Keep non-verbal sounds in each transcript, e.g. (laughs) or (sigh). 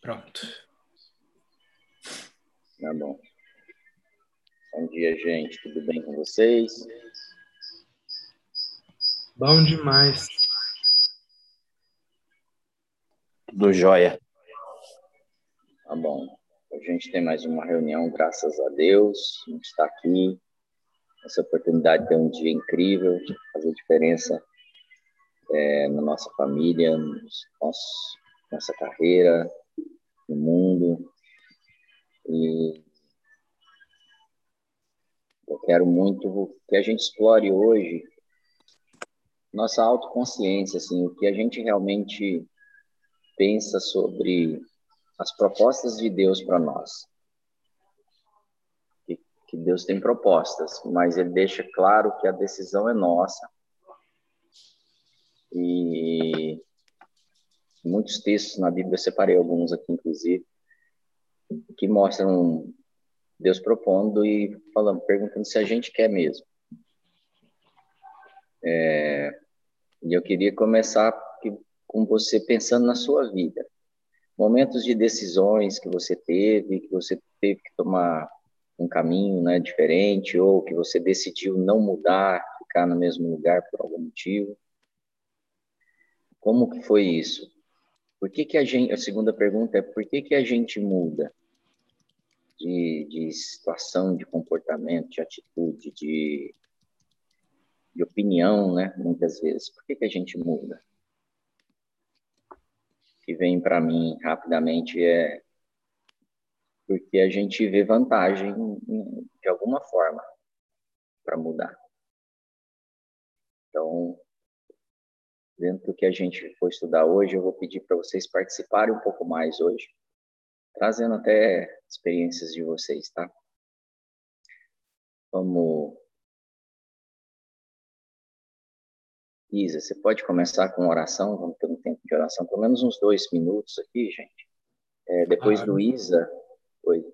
Pronto. Tá bom. Bom dia, gente. Tudo bem com vocês? Bom demais. Tudo jóia. Tá bom. A gente tem mais uma reunião, graças a Deus. A gente está aqui. Essa oportunidade de ter um dia incrível, fazer diferença é, na nossa família, nos, nosso, nossa carreira, no mundo. E eu quero muito que a gente explore hoje nossa autoconsciência, assim, o que a gente realmente pensa sobre as propostas de Deus para nós. Que, que Deus tem propostas, mas Ele deixa claro que a decisão é nossa. E muitos textos na Bíblia, eu separei alguns aqui, inclusive, que mostram Deus propondo e falando, perguntando se a gente quer mesmo. É, e eu queria começar com você pensando na sua vida. Momentos de decisões que você teve, que você teve que tomar um caminho né, diferente, ou que você decidiu não mudar, ficar no mesmo lugar por algum motivo. Como que foi isso? Por que que a gente, a segunda pergunta é por que que a gente muda de, de situação, de comportamento, de atitude, de de opinião, né? Muitas vezes. Por que, que a gente muda? O que vem para mim rapidamente é porque a gente vê vantagem de alguma forma para mudar. Então, dentro do que a gente for estudar hoje, eu vou pedir para vocês participarem um pouco mais hoje, trazendo até experiências de vocês, tá? Vamos Isa, você pode começar com oração? Vamos ter um tempo de oração, pelo menos uns dois minutos aqui, gente. É, depois do Isa, oi.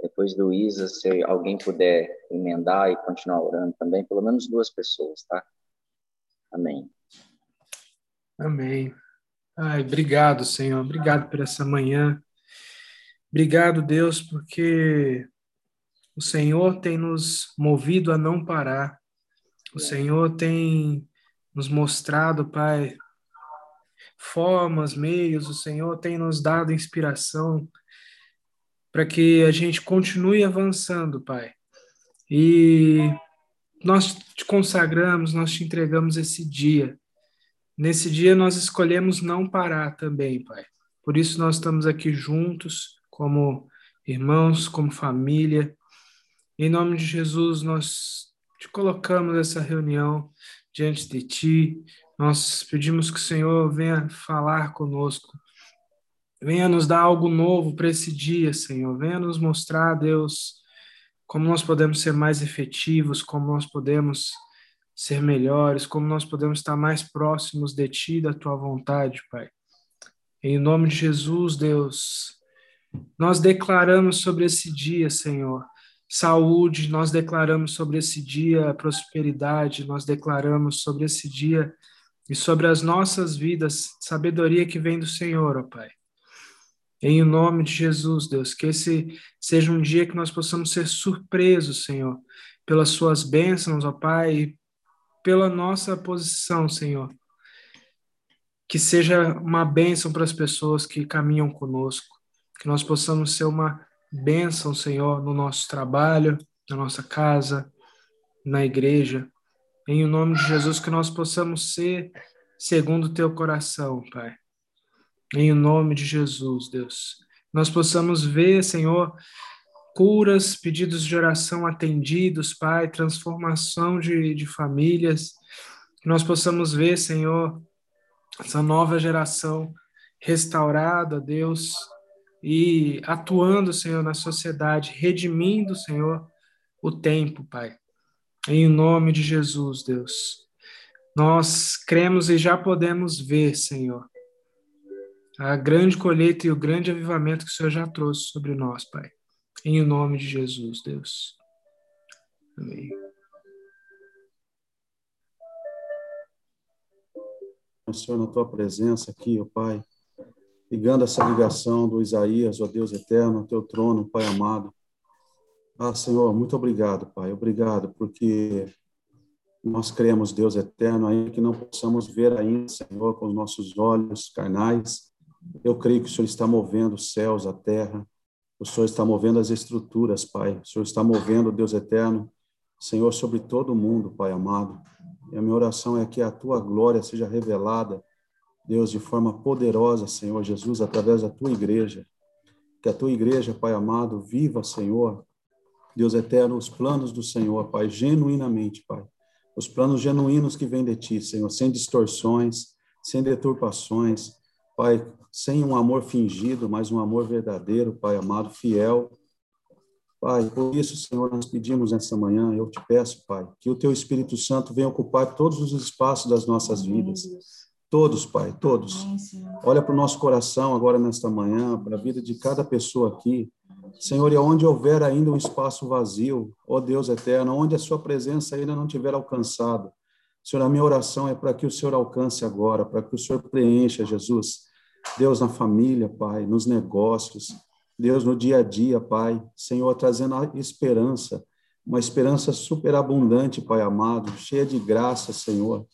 Depois do Isa, se alguém puder emendar e continuar orando também, pelo menos duas pessoas, tá? Amém. Amém. Ai, obrigado, Senhor. Obrigado por essa manhã. Obrigado, Deus, porque o Senhor tem nos movido a não parar. O Senhor tem nos mostrado, Pai, formas, meios, o Senhor tem nos dado inspiração para que a gente continue avançando, Pai. E nós te consagramos, nós te entregamos esse dia. Nesse dia nós escolhemos não parar também, Pai. Por isso nós estamos aqui juntos, como irmãos, como família. Em nome de Jesus, nós te colocamos essa reunião diante de ti. Nós pedimos que o Senhor venha falar conosco. Venha nos dar algo novo para esse dia, Senhor. Venha nos mostrar, Deus, como nós podemos ser mais efetivos, como nós podemos ser melhores, como nós podemos estar mais próximos de Ti, da Tua vontade, Pai. Em nome de Jesus, Deus, nós declaramos sobre esse dia, Senhor, saúde, nós declaramos sobre esse dia prosperidade, nós declaramos sobre esse dia e sobre as nossas vidas sabedoria que vem do Senhor, ó Pai. Em nome de Jesus, Deus, que esse seja um dia que nós possamos ser surpresos, Senhor, pelas suas bênçãos, ó Pai, pela nossa posição, Senhor. Que seja uma bênção para as pessoas que caminham conosco, que nós possamos ser uma bênção, Senhor, no nosso trabalho, na nossa casa, na igreja. Em nome de Jesus, que nós possamos ser segundo o teu coração, Pai. Em nome de Jesus, Deus. Nós possamos ver, Senhor, curas, pedidos de oração atendidos, Pai, transformação de, de famílias. Que nós possamos ver, Senhor, essa nova geração restaurada, Deus, e atuando, Senhor, na sociedade, redimindo, Senhor, o tempo, Pai. Em nome de Jesus, Deus. Nós cremos e já podemos ver, Senhor, a grande colheita e o grande avivamento que o Senhor já trouxe sobre nós, Pai. Em nome de Jesus, Deus. Amém. Senhor, na tua presença aqui, ó Pai, ligando essa ligação do Isaías, ó Deus eterno, ao teu trono, Pai amado. Ah, Senhor, muito obrigado, Pai, obrigado, porque nós cremos, Deus eterno, ainda que não possamos ver ainda, Senhor, com os nossos olhos carnais, eu creio que o Senhor está movendo os céus, a terra, o Senhor está movendo as estruturas, Pai, o Senhor está movendo, Deus eterno, Senhor, sobre todo o mundo, Pai amado. E a minha oração é que a tua glória seja revelada, Deus, de forma poderosa, Senhor Jesus, através da tua igreja. Que a tua igreja, Pai amado, viva, Senhor, Deus eterno, os planos do Senhor, Pai, genuinamente, Pai. Os planos genuínos que vêm de ti, Senhor, sem distorções, sem deturpações, Pai, sem um amor fingido, mas um amor verdadeiro, Pai amado, fiel, Pai, por isso, Senhor, nós pedimos nessa manhã, eu te peço, Pai, que o teu Espírito Santo venha ocupar todos os espaços das nossas vidas. Todos, Pai, todos. Olha para o nosso coração agora nesta manhã, para a vida de cada pessoa aqui. Senhor, e onde houver ainda um espaço vazio, ó Deus eterno, onde a sua presença ainda não tiver alcançado. Senhor, a minha oração é para que o Senhor alcance agora, para que o Senhor preencha, Jesus. Deus, na família, Pai, nos negócios, Deus, no dia a dia, Pai, Senhor, trazendo a esperança, uma esperança superabundante, Pai amado, cheia de graça, Senhor.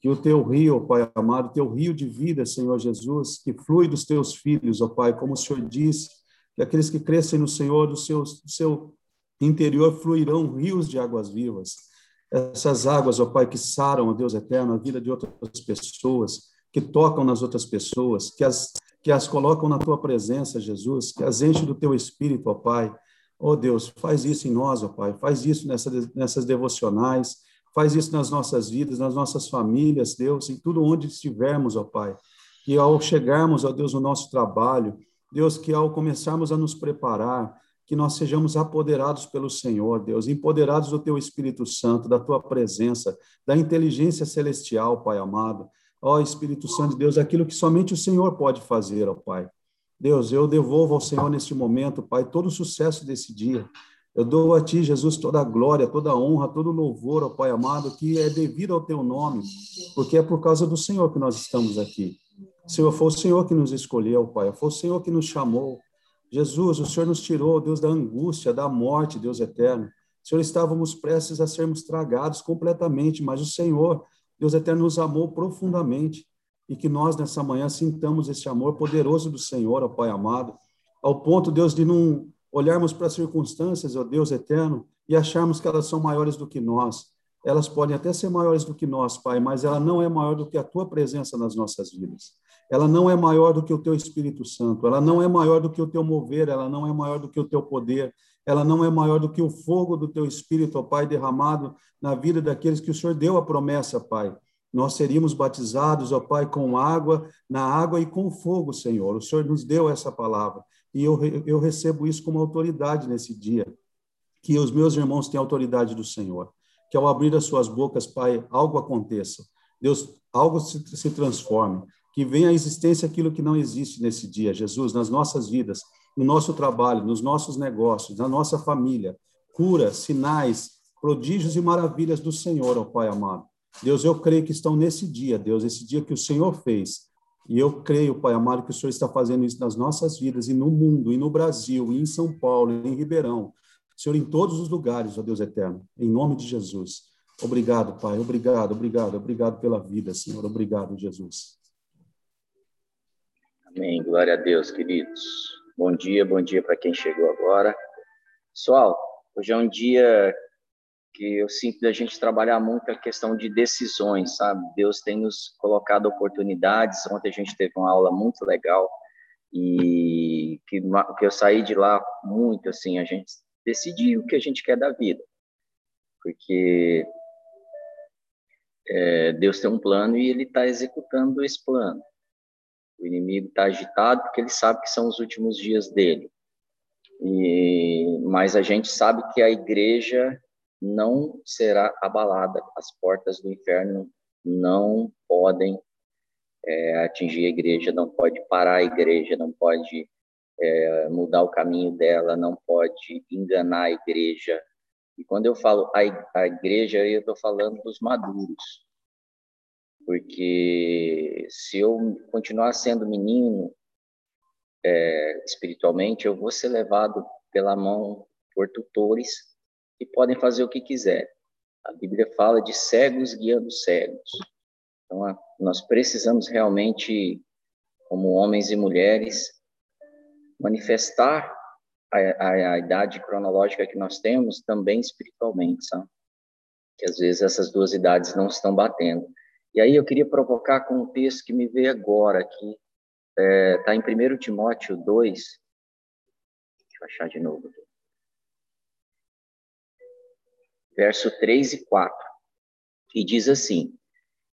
Que o teu rio, Pai amado, teu rio de vida, Senhor Jesus, que flui dos teus filhos, ó Pai, como o Senhor disse, que aqueles que crescem no Senhor, do seu, do seu interior fluirão rios de águas vivas. Essas águas, ó Pai, que saram, ó Deus eterno, a vida de outras pessoas, que tocam nas outras pessoas, que as que as colocam na tua presença, Jesus, que as enche do teu espírito, ó Pai. Ó Deus, faz isso em nós, ó Pai, faz isso nessa, nessas devocionais, faz isso nas nossas vidas, nas nossas famílias, Deus, em tudo onde estivermos, ó Pai. Que ao chegarmos, ó Deus, no nosso trabalho, Deus, que ao começarmos a nos preparar, que nós sejamos apoderados pelo Senhor, Deus, empoderados do Teu Espírito Santo, da Tua presença, da inteligência celestial, Pai amado, Ó Espírito Santo de Deus, aquilo que somente o Senhor pode fazer, ó Pai. Deus, eu devolvo ao Senhor neste momento, Pai, todo o sucesso desse dia. Eu dou a Ti, Jesus, toda a glória, toda a honra, todo o louvor, ó Pai amado, que é devido ao Teu nome, porque é por causa do Senhor que nós estamos aqui. Senhor, foi o Senhor que nos escolheu, Pai, foi o Senhor que nos chamou. Jesus, o Senhor nos tirou, Deus, da angústia, da morte, Deus eterno. Senhor, estávamos prestes a sermos tragados completamente, mas o Senhor Deus eterno nos amou profundamente e que nós nessa manhã sintamos esse amor poderoso do Senhor, ó Pai amado, ao ponto, Deus, de não olharmos para as circunstâncias, ó Deus eterno, e acharmos que elas são maiores do que nós. Elas podem até ser maiores do que nós, Pai, mas ela não é maior do que a tua presença nas nossas vidas. Ela não é maior do que o teu Espírito Santo, ela não é maior do que o teu mover, ela não é maior do que o teu poder, ela não é maior do que o fogo do teu Espírito, ó Pai, derramado na vida daqueles que o Senhor deu a promessa, Pai. Nós seríamos batizados, ó Pai, com água, na água e com fogo, Senhor. O Senhor nos deu essa palavra. E eu, eu recebo isso como autoridade nesse dia. Que os meus irmãos têm autoridade do Senhor. Que ao abrir as suas bocas, Pai, algo aconteça. Deus, algo se, se transforme. Que venha à existência aquilo que não existe nesse dia, Jesus, nas nossas vidas, no nosso trabalho, nos nossos negócios, na nossa família. Cura, sinais, prodígios e maravilhas do Senhor, ó Pai amado. Deus, eu creio que estão nesse dia, Deus, esse dia que o Senhor fez. E eu creio, Pai amado, que o Senhor está fazendo isso nas nossas vidas e no mundo, e no Brasil, e em São Paulo, e em Ribeirão. Senhor, em todos os lugares, ó Deus eterno, em nome de Jesus. Obrigado, Pai. Obrigado, obrigado, obrigado pela vida, Senhor. Obrigado, Jesus. Amém. Glória a Deus, queridos. Bom dia, bom dia para quem chegou agora. Pessoal, hoje é um dia que eu sinto da gente trabalhar muito a questão de decisões, sabe? Deus tem nos colocado oportunidades. Ontem a gente teve uma aula muito legal e que, que eu saí de lá muito assim, a gente decidir o que a gente quer da vida, porque é, Deus tem um plano e Ele está executando esse plano. O inimigo está agitado porque ele sabe que são os últimos dias dele. E, mas a gente sabe que a igreja não será abalada. As portas do inferno não podem é, atingir a igreja, não pode parar a igreja, não pode é, mudar o caminho dela, não pode enganar a igreja. E quando eu falo a, a igreja, eu estou falando dos maduros. Porque se eu continuar sendo menino, é, espiritualmente, eu vou ser levado pela mão por tutores que podem fazer o que quiser. A Bíblia fala de cegos guiando cegos. Então, nós precisamos realmente, como homens e mulheres, manifestar a, a, a idade cronológica que nós temos também espiritualmente, sabe? Que às vezes essas duas idades não estão batendo. E aí eu queria provocar com um texto que me veio agora aqui, está é, tá em 1 Timóteo 2, deixa eu achar de novo. Verso 3 e 4, que diz assim: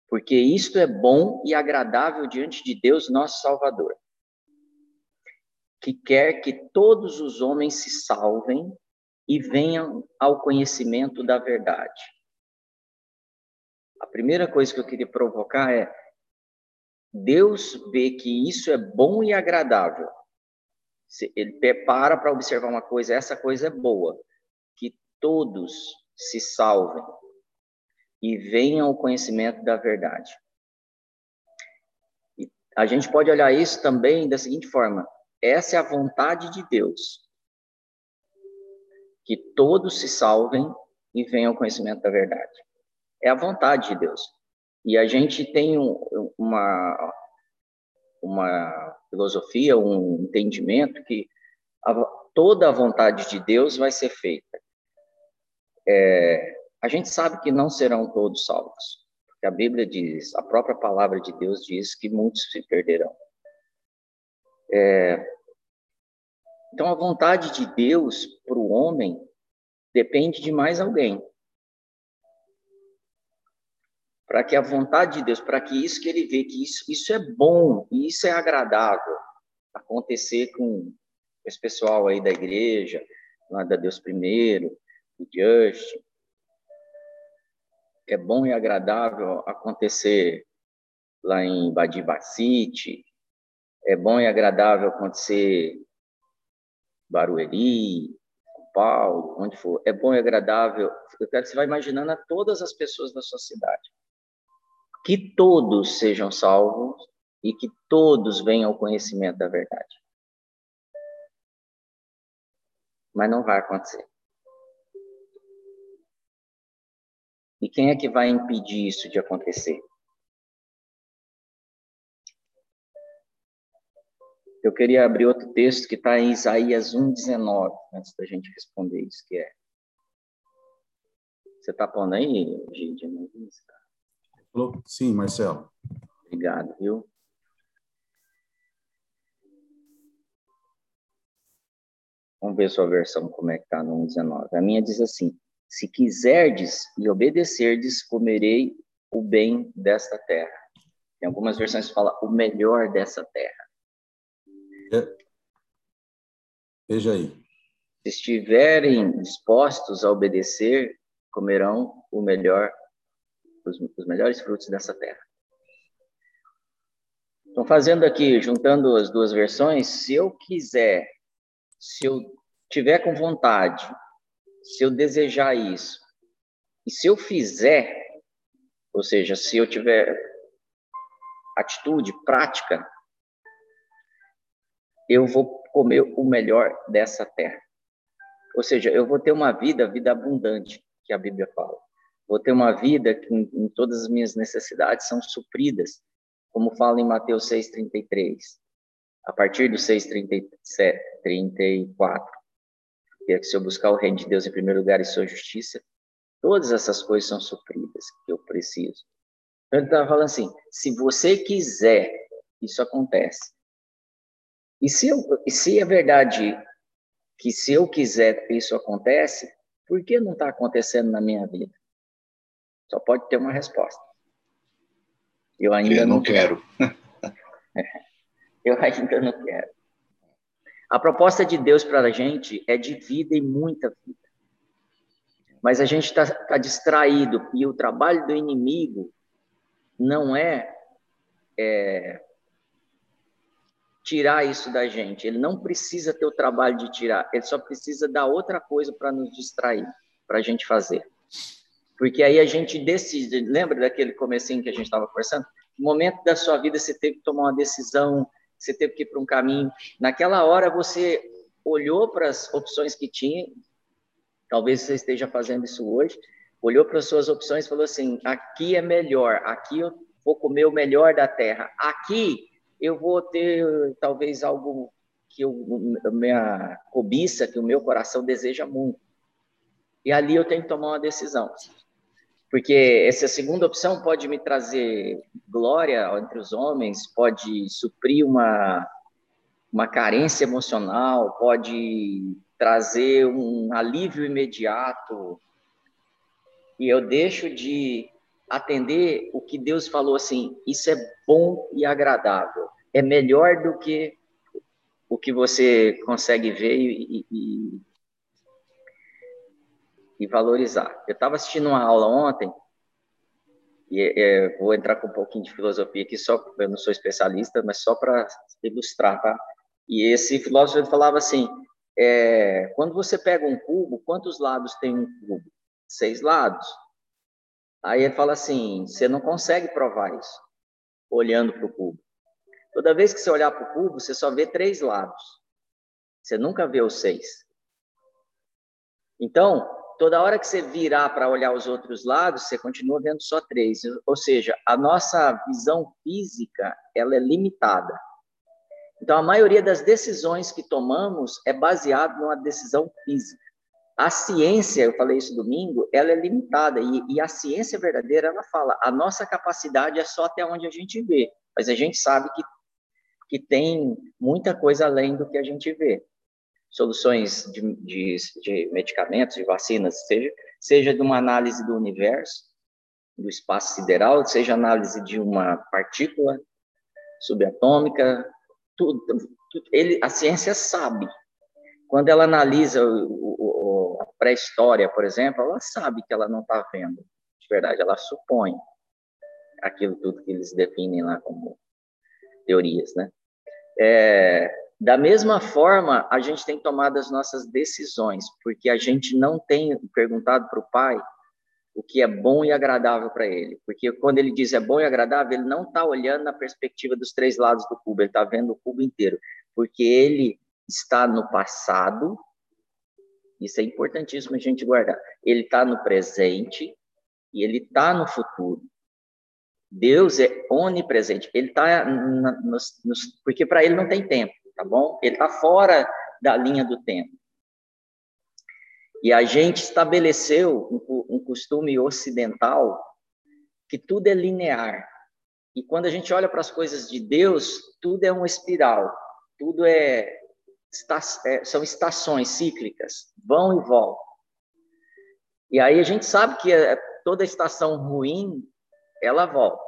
Porque isto é bom e agradável diante de Deus, nosso Salvador, que quer que todos os homens se salvem e venham ao conhecimento da verdade. A primeira coisa que eu queria provocar é Deus vê que isso é bom e agradável. Ele para para observar uma coisa, essa coisa é boa, que todos se salvem e venham ao conhecimento da verdade. E a gente pode olhar isso também da seguinte forma: essa é a vontade de Deus. Que todos se salvem e venham ao conhecimento da verdade. É a vontade de Deus. E a gente tem um, uma, uma filosofia, um entendimento que a, toda a vontade de Deus vai ser feita. É, a gente sabe que não serão todos salvos, porque a Bíblia diz, a própria palavra de Deus diz que muitos se perderão. É, então, a vontade de Deus para o homem depende de mais alguém. Para que a vontade de Deus, para que isso que ele vê, que isso, isso é bom, isso é agradável acontecer com esse pessoal aí da igreja, lá da Deus Primeiro, o Just, é bom e agradável acontecer lá em Badibacite, é bom e agradável acontecer Barueri, Paulo, onde for. É bom e agradável. Eu quero que você vá imaginando a todas as pessoas da sua cidade. Que todos sejam salvos e que todos venham ao conhecimento da verdade. Mas não vai acontecer. E quem é que vai impedir isso de acontecer? Eu queria abrir outro texto que está em Isaías 1,19, antes da gente responder isso, que é. Você está pondo aí, Gide? Sim, Marcelo. Obrigado, viu? Vamos ver sua versão, como é que está no 1,19. A minha diz assim, se quiserdes e obedecerdes, comerei o bem desta terra. Tem algumas versões que falam o melhor dessa terra. É. Veja aí. Se estiverem dispostos a obedecer, comerão o melhor, os, os melhores frutos dessa terra. Então, fazendo aqui, juntando as duas versões, se eu quiser, se eu tiver com vontade, se eu desejar isso, e se eu fizer, ou seja, se eu tiver atitude, prática, eu vou comer o melhor dessa terra. Ou seja, eu vou ter uma vida, vida abundante, que a Bíblia fala. Vou ter uma vida que em, em todas as minhas necessidades são supridas, como fala em Mateus 6:33. A partir do 6:34, que se eu buscar o reino de Deus em primeiro lugar e sua justiça, todas essas coisas são supridas que eu preciso. Então ele estava falando assim: se você quiser, isso acontece. E se, eu, e se é verdade que se eu quiser isso acontece, por que não está acontecendo na minha vida? Só pode ter uma resposta. Eu ainda eu não, não quero. (laughs) eu ainda não quero. A proposta de Deus para a gente é de vida e muita vida. Mas a gente está tá distraído e o trabalho do inimigo não é, é tirar isso da gente. Ele não precisa ter o trabalho de tirar, ele só precisa dar outra coisa para nos distrair, para a gente fazer. Porque aí a gente decide, lembra daquele comecinho que a gente estava conversando? No momento da sua vida você teve que tomar uma decisão você teve que ir para um caminho. Naquela hora você olhou para as opções que tinha, talvez você esteja fazendo isso hoje, olhou para as suas opções e falou assim: aqui é melhor, aqui eu vou comer o melhor da terra, aqui eu vou ter talvez algo que eu, minha cobiça, que o meu coração deseja muito. E ali eu tenho que tomar uma decisão. Porque essa segunda opção pode me trazer glória entre os homens, pode suprir uma, uma carência emocional, pode trazer um alívio imediato. E eu deixo de atender o que Deus falou assim: isso é bom e agradável. É melhor do que o que você consegue ver e, e, e valorizar. Eu estava assistindo uma aula ontem, e é, vou entrar com um pouquinho de filosofia aqui, só eu não sou especialista, mas só para ilustrar, tá? E esse filósofo falava assim: é, quando você pega um cubo, quantos lados tem um cubo? Seis lados. Aí ele fala assim: você não consegue provar isso olhando para o cubo. Toda vez que você olhar para o cubo, você só vê três lados. Você nunca vê os seis. Então, toda hora que você virar para olhar os outros lados, você continua vendo só três. Ou seja, a nossa visão física ela é limitada. Então, a maioria das decisões que tomamos é baseada numa decisão física. A ciência, eu falei isso domingo, ela é limitada e, e a ciência verdadeira ela fala a nossa capacidade é só até onde a gente vê, mas a gente sabe que que tem muita coisa além do que a gente vê soluções de, de, de medicamentos, de vacinas, seja, seja de uma análise do universo, do espaço sideral, seja análise de uma partícula subatômica, tudo, tudo ele, a ciência sabe. Quando ela analisa o, o, a pré-história, por exemplo, ela sabe que ela não está vendo, de verdade, ela supõe aquilo tudo que eles definem lá como teorias, né? É, da mesma forma, a gente tem tomado as nossas decisões, porque a gente não tem perguntado para o pai o que é bom e agradável para ele. Porque quando ele diz é bom e agradável, ele não está olhando na perspectiva dos três lados do cubo, ele está vendo o cubo inteiro. Porque ele está no passado, isso é importantíssimo a gente guardar. Ele está no presente e ele está no futuro. Deus é onipresente. Ele está porque para ele não tem tempo tá bom? Ele está fora da linha do tempo. E a gente estabeleceu um, um costume ocidental que tudo é linear. E quando a gente olha para as coisas de Deus, tudo é uma espiral, tudo é, é são estações cíclicas, vão e voltam. E aí a gente sabe que é, toda estação ruim, ela volta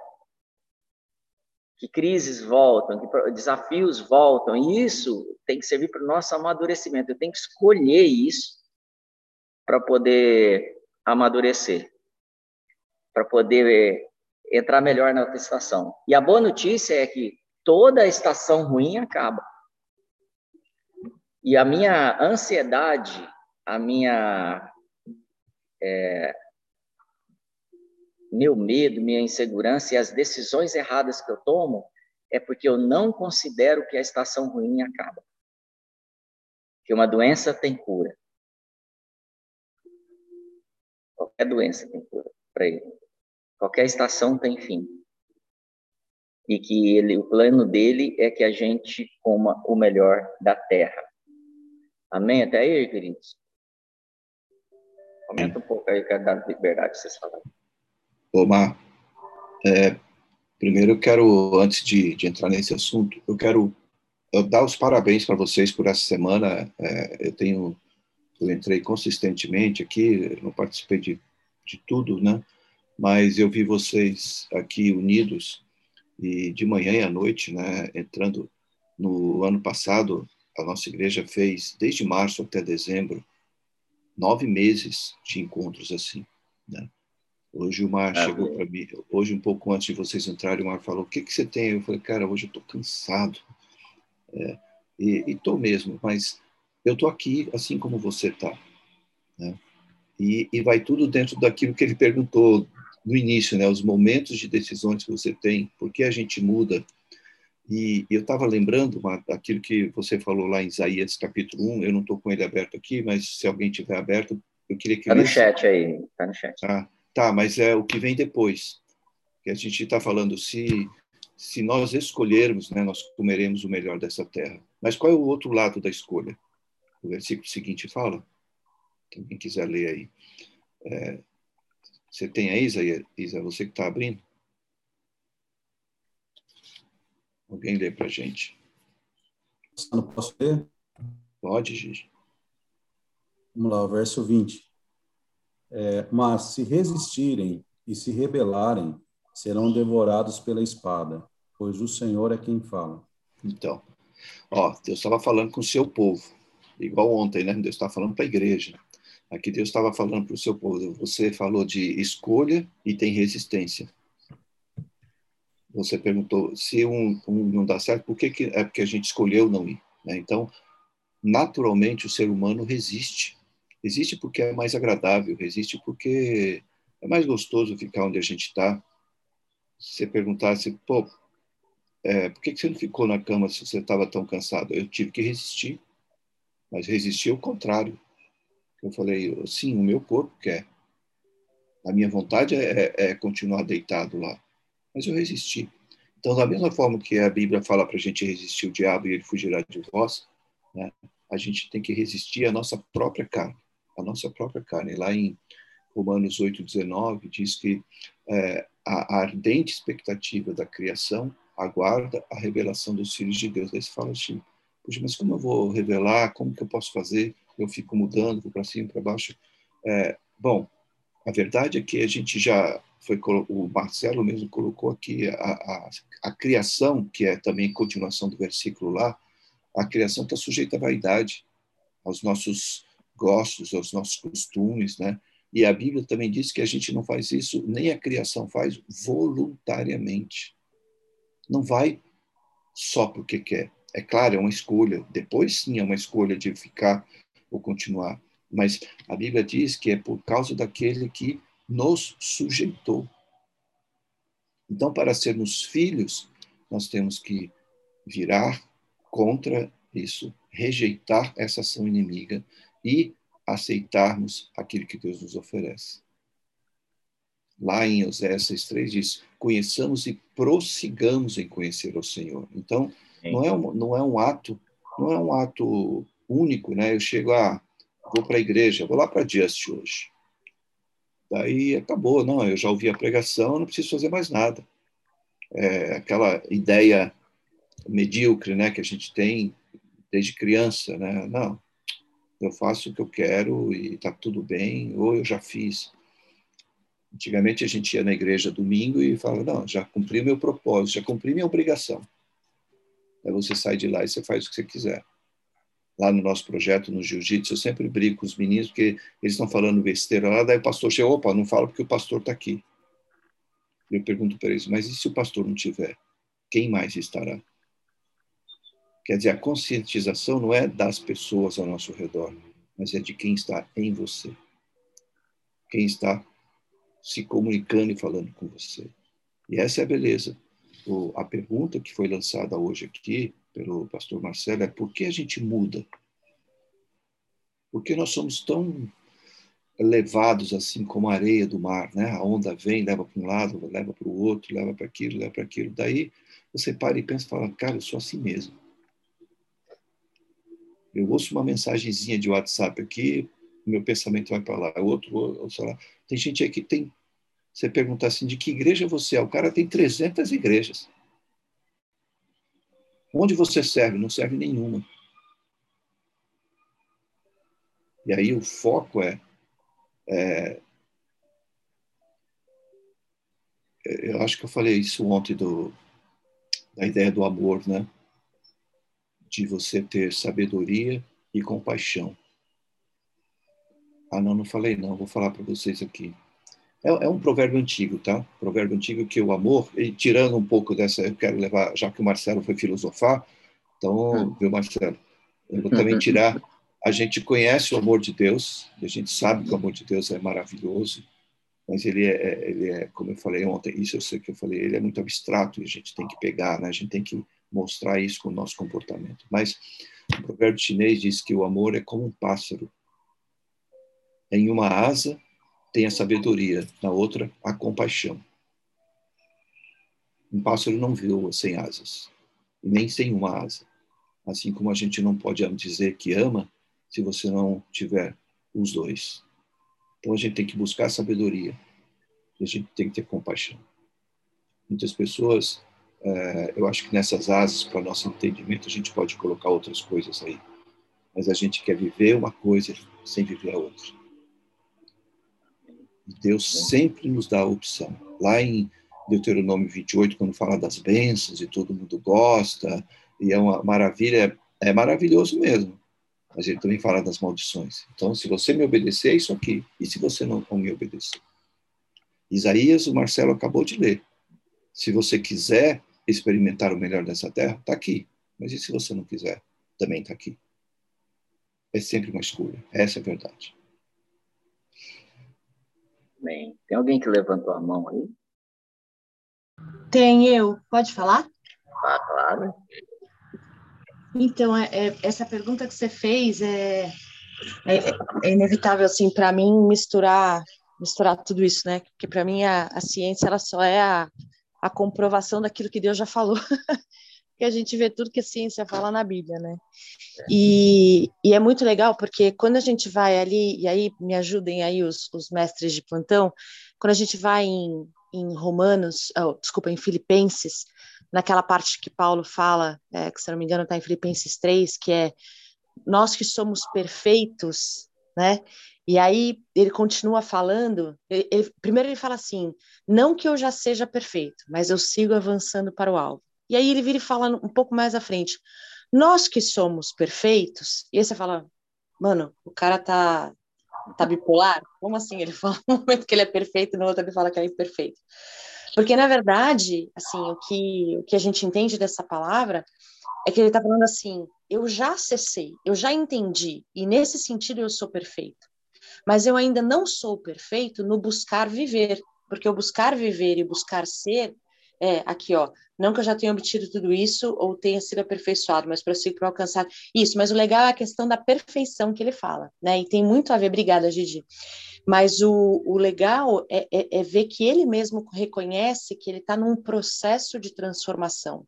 que crises voltam, que desafios voltam, e isso tem que servir para o nosso amadurecimento. Eu tenho que escolher isso para poder amadurecer, para poder entrar melhor na outra estação. E a boa notícia é que toda estação ruim acaba. E a minha ansiedade, a minha é, meu medo, minha insegurança e as decisões erradas que eu tomo é porque eu não considero que a estação ruim acaba. Que uma doença tem cura. Qualquer doença tem cura para ele. Qualquer estação tem fim. E que ele, o plano dele é que a gente coma o melhor da terra. Amém? Até aí, queridos? Comenta um pouco aí, quero dar liberdade para vocês falarem. Omar, é, primeiro eu quero, antes de, de, entrar nesse assunto, eu quero eu dar os parabéns para vocês por essa semana. É, eu tenho, eu entrei consistentemente aqui, não participei de, de tudo, né? Mas eu vi vocês aqui unidos e de manhã e à noite, né? Entrando no ano passado, a nossa igreja fez desde março até dezembro nove meses de encontros assim, né? Hoje o Mar ah, chegou para mim, hoje um pouco antes de vocês entrarem, o Mar falou: O que, que você tem? Eu falei: Cara, hoje eu estou cansado. É, e estou mesmo, mas eu estou aqui assim como você está. Né? E, e vai tudo dentro daquilo que ele perguntou no início, né? Os momentos de decisões que você tem, por que a gente muda. E eu estava lembrando uma, aquilo que você falou lá em Isaías capítulo 1, eu não estou com ele aberto aqui, mas se alguém tiver aberto, eu queria que... Está no chat aí, está no chat. Ah, tá, mas é o que vem depois, que a gente está falando, se, se nós escolhermos, né, nós comeremos o melhor dessa terra. Mas qual é o outro lado da escolha? O versículo seguinte fala, quem quiser ler aí. É, você tem aí, Isa, Isa você que está abrindo? Alguém lê para a gente. Não posso ler? Pode, Gigi. Vamos lá, o verso 20. É, Mas se resistirem e se rebelarem, serão devorados pela espada, pois o Senhor é quem fala. Então, ó, Deus estava falando com o seu povo, igual ontem, né? Deus estava falando para a igreja. Aqui Deus estava falando para o seu povo. Você falou de escolha e tem resistência você perguntou se um, um, não dá certo, por que, que é porque a gente escolheu não ir? Né? Então, naturalmente, o ser humano resiste. Resiste porque é mais agradável, resiste porque é mais gostoso ficar onde a gente está. Se você perguntasse, pô, é, por que, você não ficou na cama se você estava tão cansado? Eu tive que resistir, mas resistir ao contrário. Eu falei, sim, o meu corpo quer. A minha vontade é, é, é continuar deitado lá mas eu resisti. Então, da mesma forma que a Bíblia fala para a gente resistir o diabo e ele fugirá de vós, né, a gente tem que resistir à nossa própria carne, a nossa própria carne. Lá em Romanos 8:19 diz que é, a, ardente expectativa da criação aguarda a revelação dos filhos de Deus. Daí você fala assim, puxa, mas como eu vou revelar? Como que eu posso fazer? Eu fico mudando, vou para cima, para baixo. É, bom, a verdade é que a gente já foi o Marcelo mesmo colocou aqui a, a, a criação, que é também continuação do versículo lá, a criação está sujeita à vaidade, aos nossos gostos, aos nossos costumes, né? E a Bíblia também diz que a gente não faz isso, nem a criação faz voluntariamente. Não vai só porque quer. É claro, é uma escolha. Depois sim é uma escolha de ficar ou continuar. Mas a Bíblia diz que é por causa daquele que nos sujeitou. Então, para sermos filhos, nós temos que virar contra isso, rejeitar essa ação inimiga e aceitarmos aquilo que Deus nos oferece. Lá em Oséias 6,3 diz: conheçamos e prossigamos em conhecer o Senhor. Então, não é, um, não é um ato, não é um ato único, né? Eu chego a, ah, vou para a igreja, vou lá para Just hoje. Daí acabou, não, eu já ouvi a pregação, não preciso fazer mais nada. É aquela ideia medíocre, né, que a gente tem desde criança, né? Não, eu faço o que eu quero e está tudo bem, ou eu já fiz. Antigamente a gente ia na igreja domingo e falava, não, já cumpri meu propósito, já cumpri minha obrigação. Aí você sai de lá e você faz o que você quiser lá no nosso projeto no Jiu-Jitsu, eu sempre brigo com os meninos, porque eles estão falando besteira lá, daí o pastor chega, opa, não fala porque o pastor está aqui. Eu pergunto para eles, mas e se o pastor não tiver? Quem mais estará? Quer dizer, a conscientização não é das pessoas ao nosso redor, mas é de quem está em você. Quem está se comunicando e falando com você. E essa é a beleza. O, a pergunta que foi lançada hoje aqui pelo pastor Marcelo é por que a gente muda? Por que nós somos tão levados assim como a areia do mar, né? A onda vem, leva para um lado, leva para o outro, leva para aquilo, leva para aquilo. Daí você para e pensa, fala, cara, eu sou assim mesmo. Eu ouço uma mensagenzinha de WhatsApp aqui, meu pensamento vai para lá, outro, outro, lá. Tem gente aí que tem. Você pergunta assim, de que igreja você é? O cara tem 300 igrejas. Onde você serve? Não serve nenhuma. E aí o foco é, é, eu acho que eu falei isso ontem do, da ideia do amor, né? De você ter sabedoria e compaixão. Ah, não, não falei não, vou falar para vocês aqui. É, é, um provérbio antigo, tá? Provérbio antigo que o amor, e tirando um pouco dessa, eu quero levar, já que o Marcelo foi filosofar, então, hum. viu, Marcelo? Eu vou também tirar. A gente conhece o amor de Deus, a gente sabe que o amor de Deus é maravilhoso, mas ele é, é ele é, como eu falei ontem, isso eu sei que eu falei, ele é muito abstrato e a gente tem que pegar, né? A gente tem que mostrar isso com o nosso comportamento. Mas o provérbio chinês diz que o amor é como um pássaro. Em uma asa tem a sabedoria, na outra a compaixão. Um pássaro não voa sem asas, nem sem uma asa. Assim como a gente não pode dizer que ama se você não tiver os dois. Então a gente tem que buscar sabedoria e a gente tem que ter compaixão. Muitas pessoas, eu acho que nessas asas, para nosso entendimento, a gente pode colocar outras coisas aí. Mas a gente quer viver uma coisa sem viver a outra. Deus sempre nos dá a opção. Lá em Deuteronômio 28, quando fala das bênçãos e todo mundo gosta, e é uma maravilha, é maravilhoso mesmo. Mas ele também fala das maldições. Então, se você me obedecer, é isso aqui. E se você não me obedecer? Isaías, o Marcelo acabou de ler. Se você quiser experimentar o melhor dessa terra, está aqui. Mas e se você não quiser? Também está aqui. É sempre uma escolha. Essa é a verdade. Bem, tem alguém que levantou a mão aí? Tem eu. Pode falar? Ah, claro. Então, é, é, essa pergunta que você fez é, é, é inevitável, assim, para mim, misturar misturar tudo isso, né? Porque para mim a, a, ciência ela só é a, a comprovação daquilo que Deus já falou. (laughs) que a gente vê tudo que a ciência fala na Bíblia, né? E, e, é muito legal porque quando a gente vai ali, e aí me ajudem aí os, os mestres de plantão, quando a gente vai em, em Romanos, oh, desculpa, em Filipenses, naquela parte que Paulo fala, é, que se não me engano está em Filipenses 3, que é nós que somos perfeitos, né? E aí ele continua falando, ele, ele, primeiro ele fala assim, não que eu já seja perfeito, mas eu sigo avançando para o alvo. E aí ele vira e fala um pouco mais à frente, nós que somos perfeitos, e aí você fala, mano, o cara tá, tá bipolar? Como assim? Ele (laughs) fala um momento que ele é perfeito, no outro ele fala que é imperfeito. Porque, na verdade, assim, o que, o que a gente entende dessa palavra é que ele está falando assim: eu já acessei, eu já entendi, e nesse sentido eu sou perfeito. Mas eu ainda não sou perfeito no buscar viver, porque o buscar viver e buscar ser é aqui, ó. Não que eu já tenha obtido tudo isso ou tenha sido aperfeiçoado, mas prossigo para alcançar isso. Mas o legal é a questão da perfeição que ele fala, né? E tem muito a ver, obrigada, Gigi. Mas o, o legal é, é, é ver que ele mesmo reconhece que ele está num processo de transformação,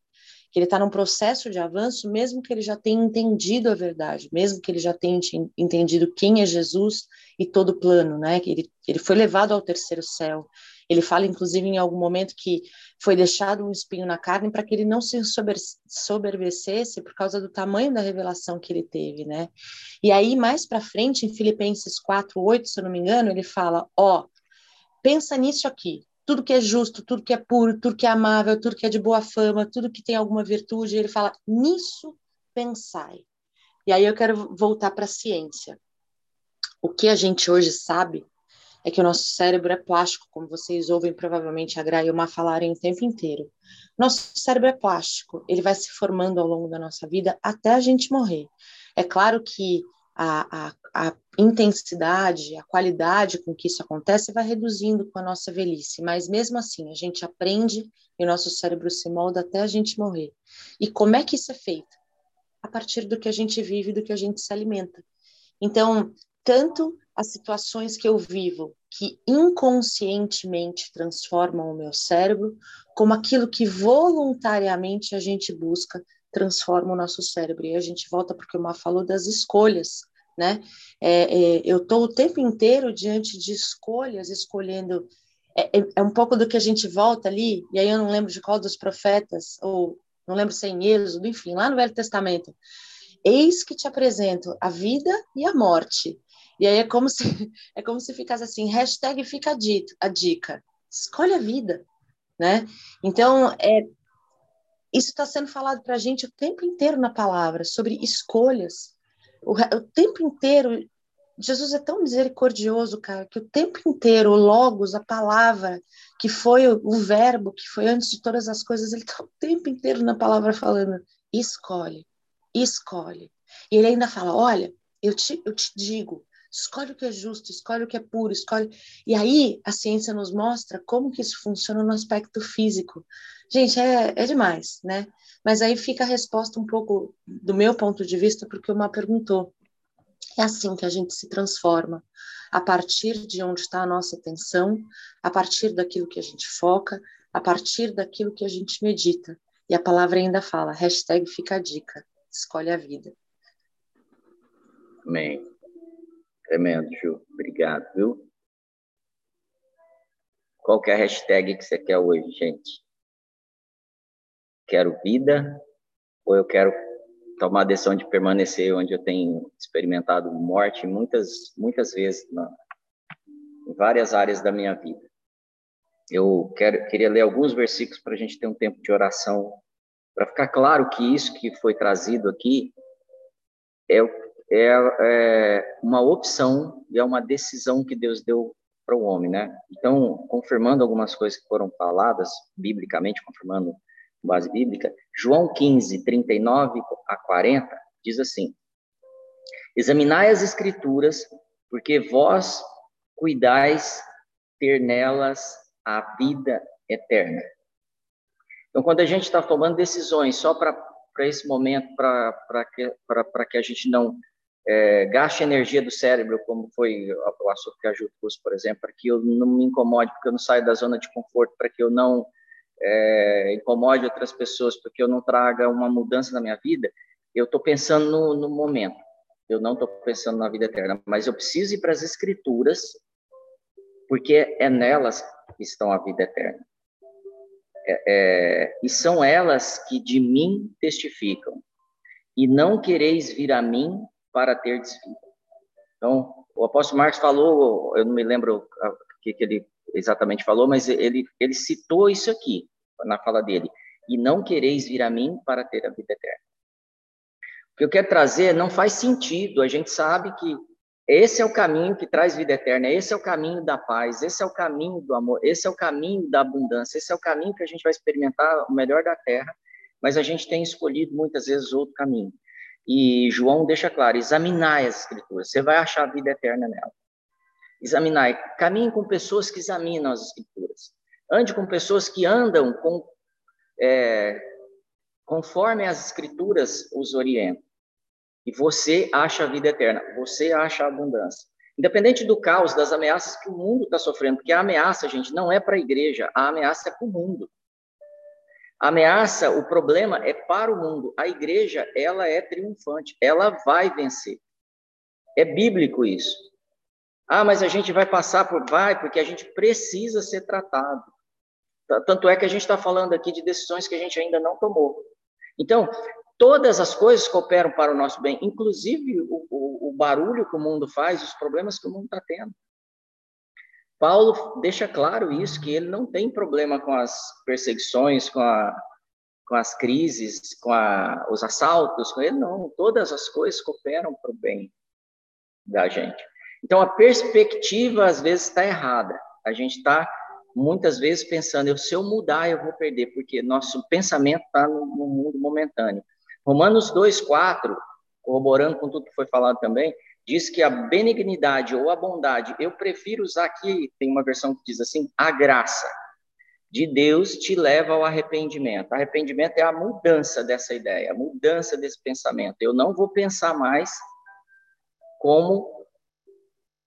que ele está num processo de avanço, mesmo que ele já tenha entendido a verdade, mesmo que ele já tenha entendido quem é Jesus e todo o plano, né? Que ele, ele foi levado ao terceiro céu, ele fala, inclusive, em algum momento que foi deixado um espinho na carne para que ele não se sober, soberbecesse por causa do tamanho da revelação que ele teve, né? E aí, mais para frente, em Filipenses 4, 8, se eu não me engano, ele fala: Ó, pensa nisso aqui. Tudo que é justo, tudo que é puro, tudo que é amável, tudo que é de boa fama, tudo que tem alguma virtude, ele fala: nisso pensai. E aí eu quero voltar para a ciência. O que a gente hoje sabe é que o nosso cérebro é plástico, como vocês ouvem provavelmente a Gra e o falarem o tempo inteiro. Nosso cérebro é plástico, ele vai se formando ao longo da nossa vida até a gente morrer. É claro que a, a, a intensidade, a qualidade com que isso acontece vai reduzindo com a nossa velhice, mas mesmo assim a gente aprende e o nosso cérebro se molda até a gente morrer. E como é que isso é feito? A partir do que a gente vive, do que a gente se alimenta. Então, tanto as situações que eu vivo que inconscientemente transformam o meu cérebro, como aquilo que voluntariamente a gente busca transforma o nosso cérebro. E a gente volta porque o Má falou das escolhas, né? É, é, eu estou o tempo inteiro diante de escolhas, escolhendo. É, é, é, um pouco do que a gente volta ali, e aí eu não lembro de qual dos profetas, ou não lembro se é em Êxodo, enfim, lá no Velho Testamento. Eis que te apresento a vida e a morte. E aí é como se (laughs) é como se ficasse assim, hashtag fica a dica. Escolhe a vida, né? Então, é, isso está sendo falado para a gente o tempo inteiro na palavra, sobre escolhas. O, o, tempo inteiro, Jesus é tão misericordioso, cara, que o tempo inteiro, o Logos, a palavra, que foi o, o verbo, que foi antes de todas as coisas, ele está o tempo inteiro na palavra falando: escolhe, escolhe. E ele ainda fala: olha, eu te, eu te digo, escolhe o que é justo, escolhe o que é puro, escolhe. E aí a ciência nos mostra como que isso funciona no aspecto físico. Gente, é, é demais, né? Mas aí fica a resposta um pouco do meu ponto de vista, porque uma perguntou. É assim que a gente se transforma, a partir de onde está a nossa atenção, a partir daquilo que a gente foca, a partir daquilo que a gente medita. E a palavra ainda fala, hashtag fica a dica, escolhe a vida. Amém. Tremendo, Ju. Obrigado, viu? Qual que é a hashtag que você quer hoje, gente? Quero vida ou eu quero tomar a decisão de permanecer onde eu tenho experimentado morte muitas, muitas vezes na, em várias áreas da minha vida? Eu quero, queria ler alguns versículos para a gente ter um tempo de oração, para ficar claro que isso que foi trazido aqui é, é, é uma opção e é uma decisão que Deus deu para o homem, né? Então, confirmando algumas coisas que foram faladas biblicamente, confirmando base bíblica, João 15, 39 a 40, diz assim: Examinai as Escrituras, porque vós cuidais ter nelas a vida eterna. Então, quando a gente está tomando decisões só para esse momento, para que, que a gente não é, gaste energia do cérebro, como foi o assunto que a Ju trouxe, por exemplo, para que eu não me incomode, porque eu não saio da zona de conforto, para que eu não é, incomode outras pessoas, porque eu não traga uma mudança na minha vida, eu estou pensando no, no momento. Eu não estou pensando na vida eterna, mas eu preciso ir para as escrituras, porque é nelas que estão a vida eterna. É, é, e são elas que de mim testificam. E não quereis vir a mim para ter desvio. Então, o apóstolo Marcos falou, eu não me lembro o que, que ele exatamente falou, mas ele, ele citou isso aqui na fala dele. E não quereis vir a mim para ter a vida eterna. O que eu quero trazer não faz sentido. A gente sabe que esse é o caminho que traz vida eterna, esse é o caminho da paz, esse é o caminho do amor, esse é o caminho da abundância, esse é o caminho que a gente vai experimentar o melhor da terra, mas a gente tem escolhido muitas vezes outro caminho. E João deixa claro: examinai as escrituras, você vai achar a vida eterna nela. Examinai, caminhe com pessoas que examinam as escrituras. Ande com pessoas que andam com, é, conforme as escrituras os orientam. E você acha a vida eterna, você acha a abundância. Independente do caos, das ameaças que o mundo está sofrendo, porque a ameaça, gente, não é para a igreja, a ameaça é para o mundo. Ameaça, o problema é para o mundo. A igreja, ela é triunfante, ela vai vencer. É bíblico isso. Ah, mas a gente vai passar por. Vai, porque a gente precisa ser tratado. Tanto é que a gente está falando aqui de decisões que a gente ainda não tomou. Então, todas as coisas cooperam para o nosso bem, inclusive o, o, o barulho que o mundo faz, os problemas que o mundo está tendo. Paulo deixa claro isso, que ele não tem problema com as perseguições, com, a, com as crises, com a, os assaltos, com ele não. Todas as coisas cooperam para o bem da gente. Então, a perspectiva, às vezes, está errada. A gente está, muitas vezes, pensando, eu, se eu mudar, eu vou perder, porque nosso pensamento está no, no mundo momentâneo. Romanos 2,4, corroborando com tudo que foi falado também, diz que a benignidade ou a bondade, eu prefiro usar aqui, tem uma versão que diz assim, a graça de Deus te leva ao arrependimento. Arrependimento é a mudança dessa ideia, a mudança desse pensamento. Eu não vou pensar mais como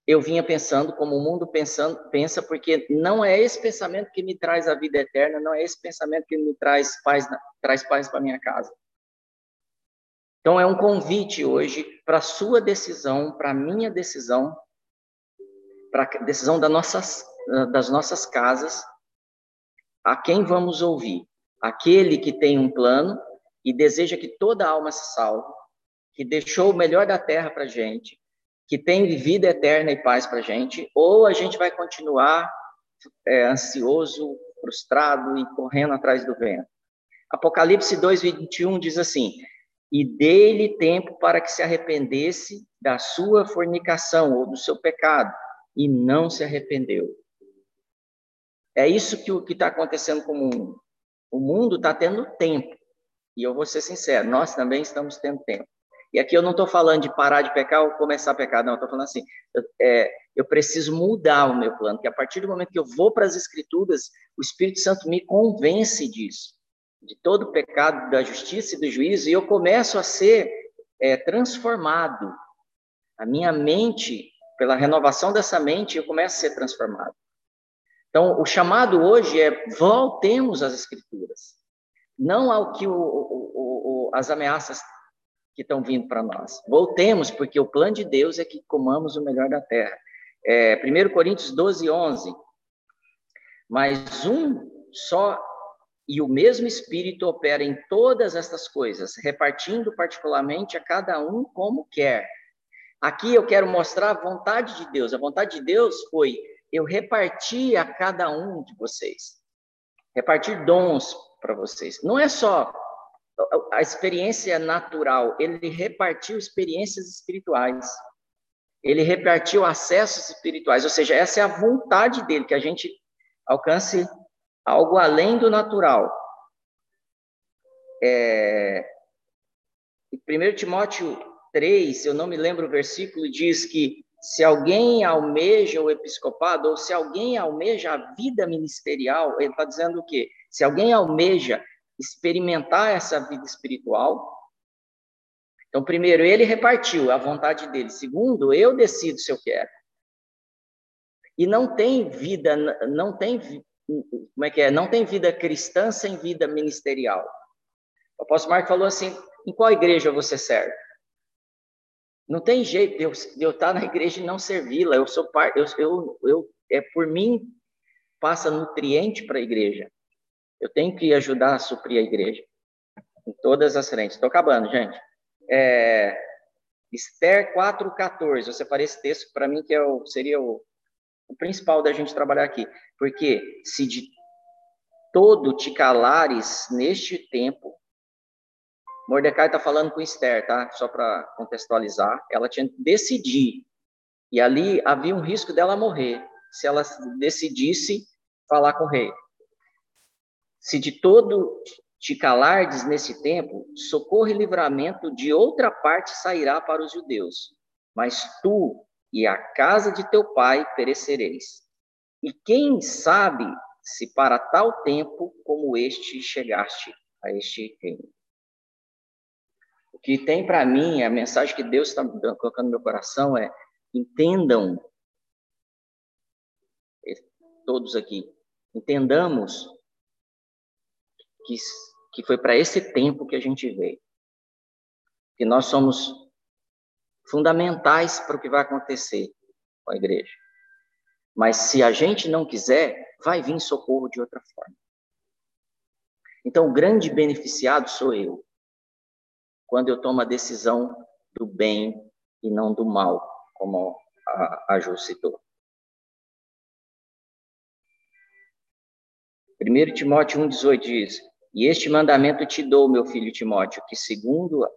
eu vinha pensando, como o mundo pensando, pensa, porque não é esse pensamento que me traz a vida eterna, não é esse pensamento que me traz paz, traz paz para minha casa. Então, é um convite hoje para sua decisão, para minha decisão, para a decisão das nossas, das nossas casas, a quem vamos ouvir? Aquele que tem um plano e deseja que toda alma se salve, que deixou o melhor da terra para a gente, que tem vida eterna e paz para a gente, ou a gente vai continuar é, ansioso, frustrado e correndo atrás do vento. Apocalipse 2:21 diz assim: e dê-lhe tempo para que se arrependesse da sua fornicação ou do seu pecado, e não se arrependeu. É isso que está acontecendo com o mundo. O mundo está tendo tempo, e eu vou ser sincero, nós também estamos tendo tempo. E aqui eu não estou falando de parar de pecar ou começar a pecar, não. Estou falando assim, eu, é, eu preciso mudar o meu plano, que a partir do momento que eu vou para as Escrituras, o Espírito Santo me convence disso, de todo o pecado, da justiça e do juízo, e eu começo a ser é, transformado. A minha mente, pela renovação dessa mente, eu começo a ser transformado. Então, o chamado hoje é voltemos às Escrituras, não ao que o, o, o, as ameaças que estão vindo para nós. Voltemos, porque o plano de Deus é que comamos o melhor da terra. É, 1 Coríntios 12, 11. Mas um só e o mesmo Espírito opera em todas estas coisas, repartindo particularmente a cada um como quer. Aqui eu quero mostrar a vontade de Deus. A vontade de Deus foi eu repartir a cada um de vocês, repartir dons para vocês. Não é só a experiência natural, ele repartiu experiências espirituais. Ele repartiu acessos espirituais, ou seja, essa é a vontade dele, que a gente alcance algo além do natural. É, 1 Timóteo 3, eu não me lembro o versículo, diz que se alguém almeja o episcopado, ou se alguém almeja a vida ministerial, ele está dizendo o quê? Se alguém almeja experimentar essa vida espiritual. Então, primeiro, ele repartiu a vontade dele. Segundo, eu decido se eu quero. E não tem vida, não tem, como é que é? Não tem vida cristã sem vida ministerial. O apóstolo Marco falou assim: em qual igreja você serve? Não tem jeito de eu, de eu estar na igreja e não servi-la. Eu sou parte, eu, eu, eu, é por mim passa nutriente para a igreja. Eu tenho que ajudar a suprir a igreja em todas as frentes. Estou acabando, gente. É, Esther 4,14. Eu separei esse texto para mim que é o, seria o, o principal da gente trabalhar aqui. Porque se de todo te calares neste tempo, Mordecai está falando com Esther, tá? Só para contextualizar. Ela tinha que decidir. E ali havia um risco dela morrer se ela decidisse falar com o rei. Se de todo te calardes nesse tempo, socorro e livramento de outra parte sairá para os judeus. Mas tu e a casa de teu pai perecereis. E quem sabe se para tal tempo como este chegaste a este reino. O que tem para mim, a mensagem que Deus está colocando no meu coração é: entendam, todos aqui, entendamos que, que foi para esse tempo que a gente veio. Que nós somos fundamentais para o que vai acontecer com a igreja. Mas se a gente não quiser, vai vir socorro de outra forma. Então, o grande beneficiado sou eu, quando eu tomo a decisão do bem e não do mal, como a, a Ju citou. 1 Timóteo 1,18 diz: e este mandamento te dou, meu filho Timóteo, que segundo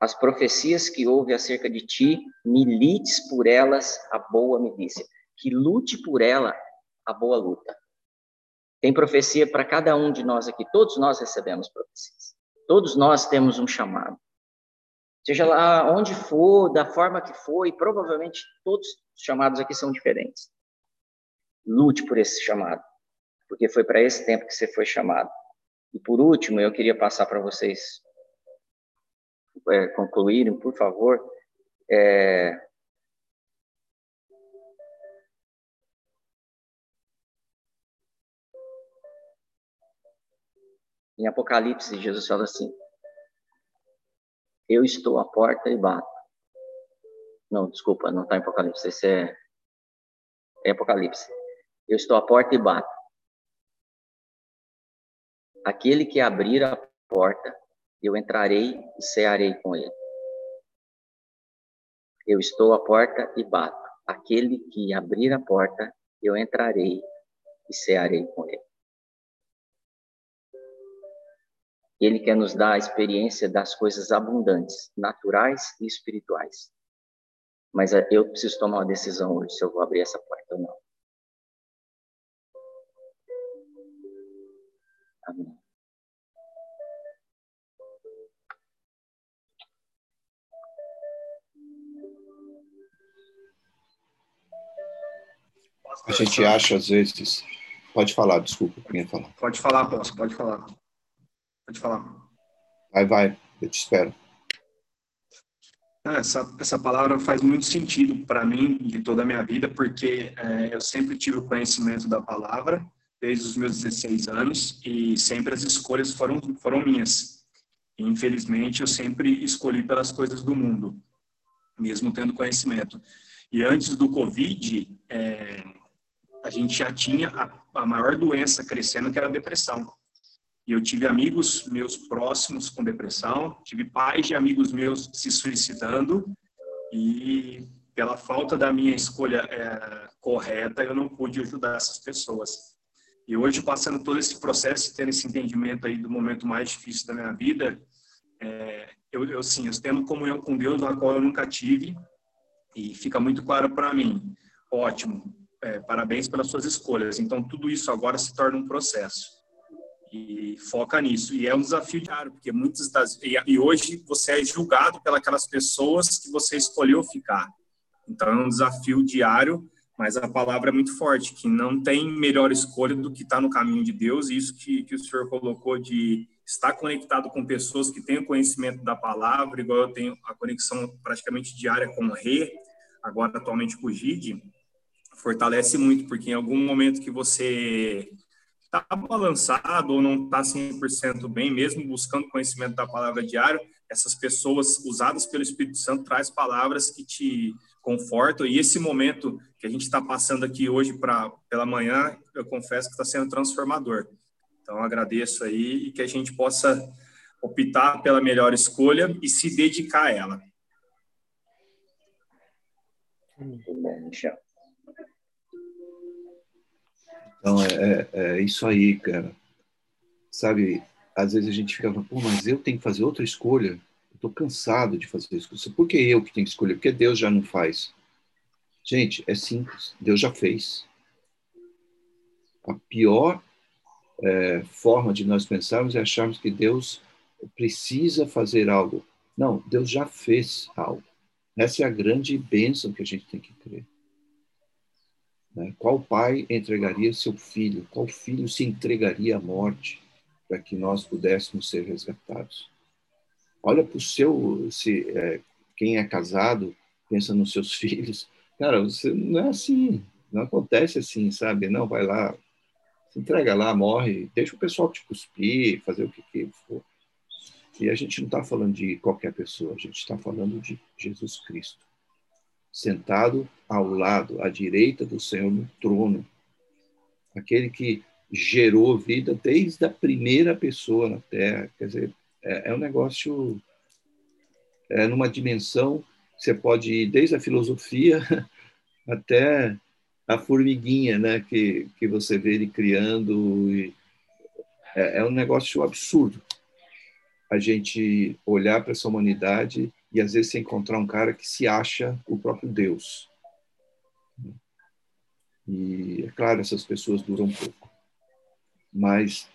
as profecias que houve acerca de ti, milites por elas a boa milícia, que lute por ela a boa luta. Tem profecia para cada um de nós aqui, todos nós recebemos profecias. Todos nós temos um chamado. Seja lá onde for, da forma que for, e provavelmente todos os chamados aqui são diferentes. Lute por esse chamado, porque foi para esse tempo que você foi chamado. E por último, eu queria passar para vocês é, concluírem, por favor. É... Em Apocalipse, Jesus fala assim: Eu estou à porta e bato. Não, desculpa, não está em Apocalipse, esse é, é Apocalipse. Eu estou à porta e bato. Aquele que abrir a porta, eu entrarei e cearei com ele. Eu estou à porta e bato. Aquele que abrir a porta, eu entrarei e cearei com ele. Ele quer nos dar a experiência das coisas abundantes, naturais e espirituais. Mas eh, eu preciso tomar uma decisão hoje se eu vou abrir essa porta ou não. Amém. A gente acha às vezes. Pode falar, desculpa, quem ia falar. Pode falar, posso, pode falar. Pode falar. Vai, vai, eu te espero. Ah, essa, essa palavra faz muito sentido para mim de toda a minha vida, porque é, eu sempre tive o conhecimento da palavra, desde os meus 16 anos, e sempre as escolhas foram, foram minhas. E, infelizmente, eu sempre escolhi pelas coisas do mundo, mesmo tendo conhecimento. E antes do Covid, é, a gente já tinha a, a maior doença crescendo, que era a depressão. E eu tive amigos meus próximos com depressão, tive pais de amigos meus se suicidando e pela falta da minha escolha é, correta, eu não pude ajudar essas pessoas. E hoje, passando todo esse processo, tendo esse entendimento aí do momento mais difícil da minha vida, é, eu, eu, sim, eu tendo comunhão com Deus, na qual eu nunca tive, e fica muito claro para mim. Ótimo, é, parabéns pelas suas escolhas. Então, tudo isso agora se torna um processo e foca nisso. E é um desafio diário, porque muitas das e, hoje você é julgado pelas pessoas que você escolheu ficar. Então é um desafio diário, mas a palavra é muito forte, que não tem melhor escolha do que estar tá no caminho de Deus. E isso que, que o senhor colocou de estar conectado com pessoas que têm o conhecimento da palavra, igual eu tenho a conexão praticamente diária com o Rê, agora atualmente com o Gide, fortalece muito, porque em algum momento que você está balançado ou não está 100% bem, mesmo buscando conhecimento da palavra diário, essas pessoas usadas pelo Espírito Santo traz palavras que te confortam. E esse momento que a gente está passando aqui hoje para pela manhã, eu confesso que está sendo transformador. Então, agradeço aí e que a gente possa optar pela melhor escolha e se dedicar a ela. Muito bom, Michel. Então, é, é, é isso aí, cara. Sabe, às vezes a gente fica falando, pô, mas eu tenho que fazer outra escolha. Estou cansado de fazer isso. Por que eu que tenho que escolher? Porque Deus já não faz. Gente, é simples. Deus já fez. A pior é, forma de nós pensarmos é acharmos que Deus precisa fazer algo. Não, Deus já fez algo. Essa é a grande bênção que a gente tem que crer. Né? Qual pai entregaria seu filho? Qual filho se entregaria à morte para que nós pudéssemos ser resgatados? Olha para o seu, se é, quem é casado pensa nos seus (laughs) filhos. Cara, você não é assim, não acontece assim, sabe? Não, vai lá, se entrega lá, morre, deixa o pessoal te cuspir, fazer o que, que for. E a gente não está falando de qualquer pessoa, a gente está falando de Jesus Cristo sentado ao lado, à direita do Senhor no trono. Aquele que gerou vida desde a primeira pessoa na Terra. Quer dizer, é, é um negócio é, numa dimensão você pode ir desde a filosofia (laughs) até a formiguinha, né, que, que você vê ele criando. E é, é um negócio absurdo a gente olhar para essa humanidade e às vezes você encontrar um cara que se acha o próprio Deus. E é claro, essas pessoas duram pouco, mas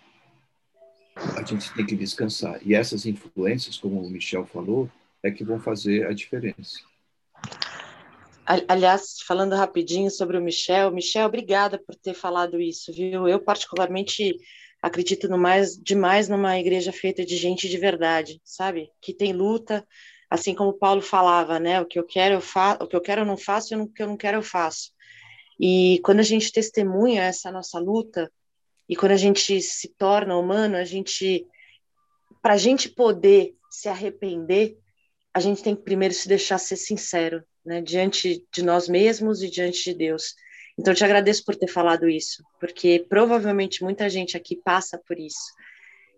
a gente tem que descansar. E essas influências, como o Michel falou, é que vão fazer a diferença. Aliás, falando rapidinho sobre o Michel, Michel, obrigada por ter falado isso, viu? Eu particularmente acredito no mais demais numa igreja feita de gente de verdade, sabe? Que tem luta, assim como Paulo falava, né? O que eu quero eu faço, o que eu quero eu não faço, e o que eu não quero eu faço. E quando a gente testemunha essa nossa luta e quando a gente se torna humano, a gente para a gente poder se arrepender, a gente tem que primeiro se deixar ser sincero, né? Diante de nós mesmos e diante de Deus. Então, eu te agradeço por ter falado isso, porque provavelmente muita gente aqui passa por isso.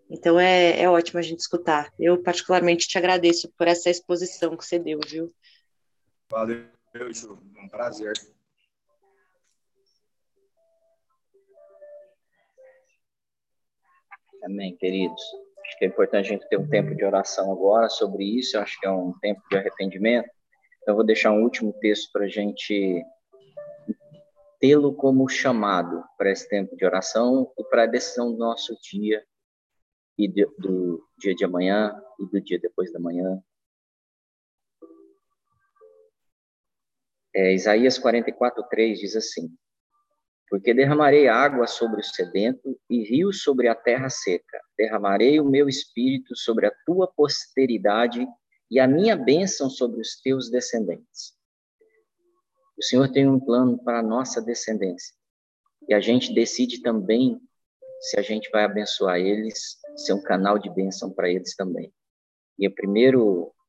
Então, é, é ótimo a gente escutar. Eu, particularmente, te agradeço por essa exposição que você deu, viu? Valeu, Ju. Um prazer. Amém, queridos. Acho que é importante a gente ter um tempo de oração agora sobre isso. Eu acho que é um tempo de arrependimento. Então, eu vou deixar um último texto para a gente tê-lo como chamado para esse tempo de oração e para a decisão do nosso dia e de, do dia de amanhã e do dia depois da manhã. É, Isaías 44, 3 diz assim: Porque derramarei água sobre o sedento e rios sobre a terra seca. Derramarei o meu espírito sobre a tua posteridade e a minha bênção sobre os teus descendentes. O Senhor tem um plano para a nossa descendência. E a gente decide também se a gente vai abençoar eles, ser um canal de bênção para eles também. E a primeira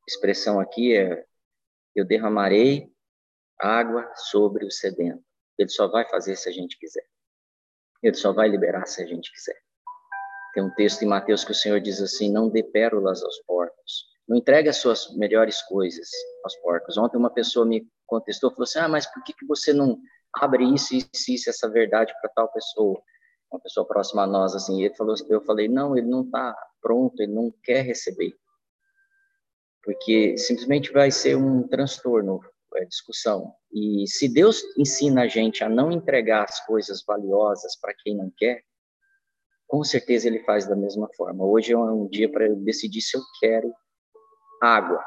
expressão aqui é: eu derramarei água sobre o sedento. Ele só vai fazer se a gente quiser. Ele só vai liberar se a gente quiser. Tem um texto em Mateus que o Senhor diz assim: não dê pérolas aos porcos. Não entregue as suas melhores coisas aos porcos. Ontem uma pessoa me contestou, falou assim: ah, mas por que, que você não abre isso e isso, essa verdade para tal pessoa? Uma pessoa próxima a nós, assim. ele falou, eu falei: não, ele não está pronto, ele não quer receber. Porque simplesmente vai ser um transtorno é, discussão. E se Deus ensina a gente a não entregar as coisas valiosas para quem não quer, com certeza ele faz da mesma forma. Hoje é um dia para eu decidir se eu quero água.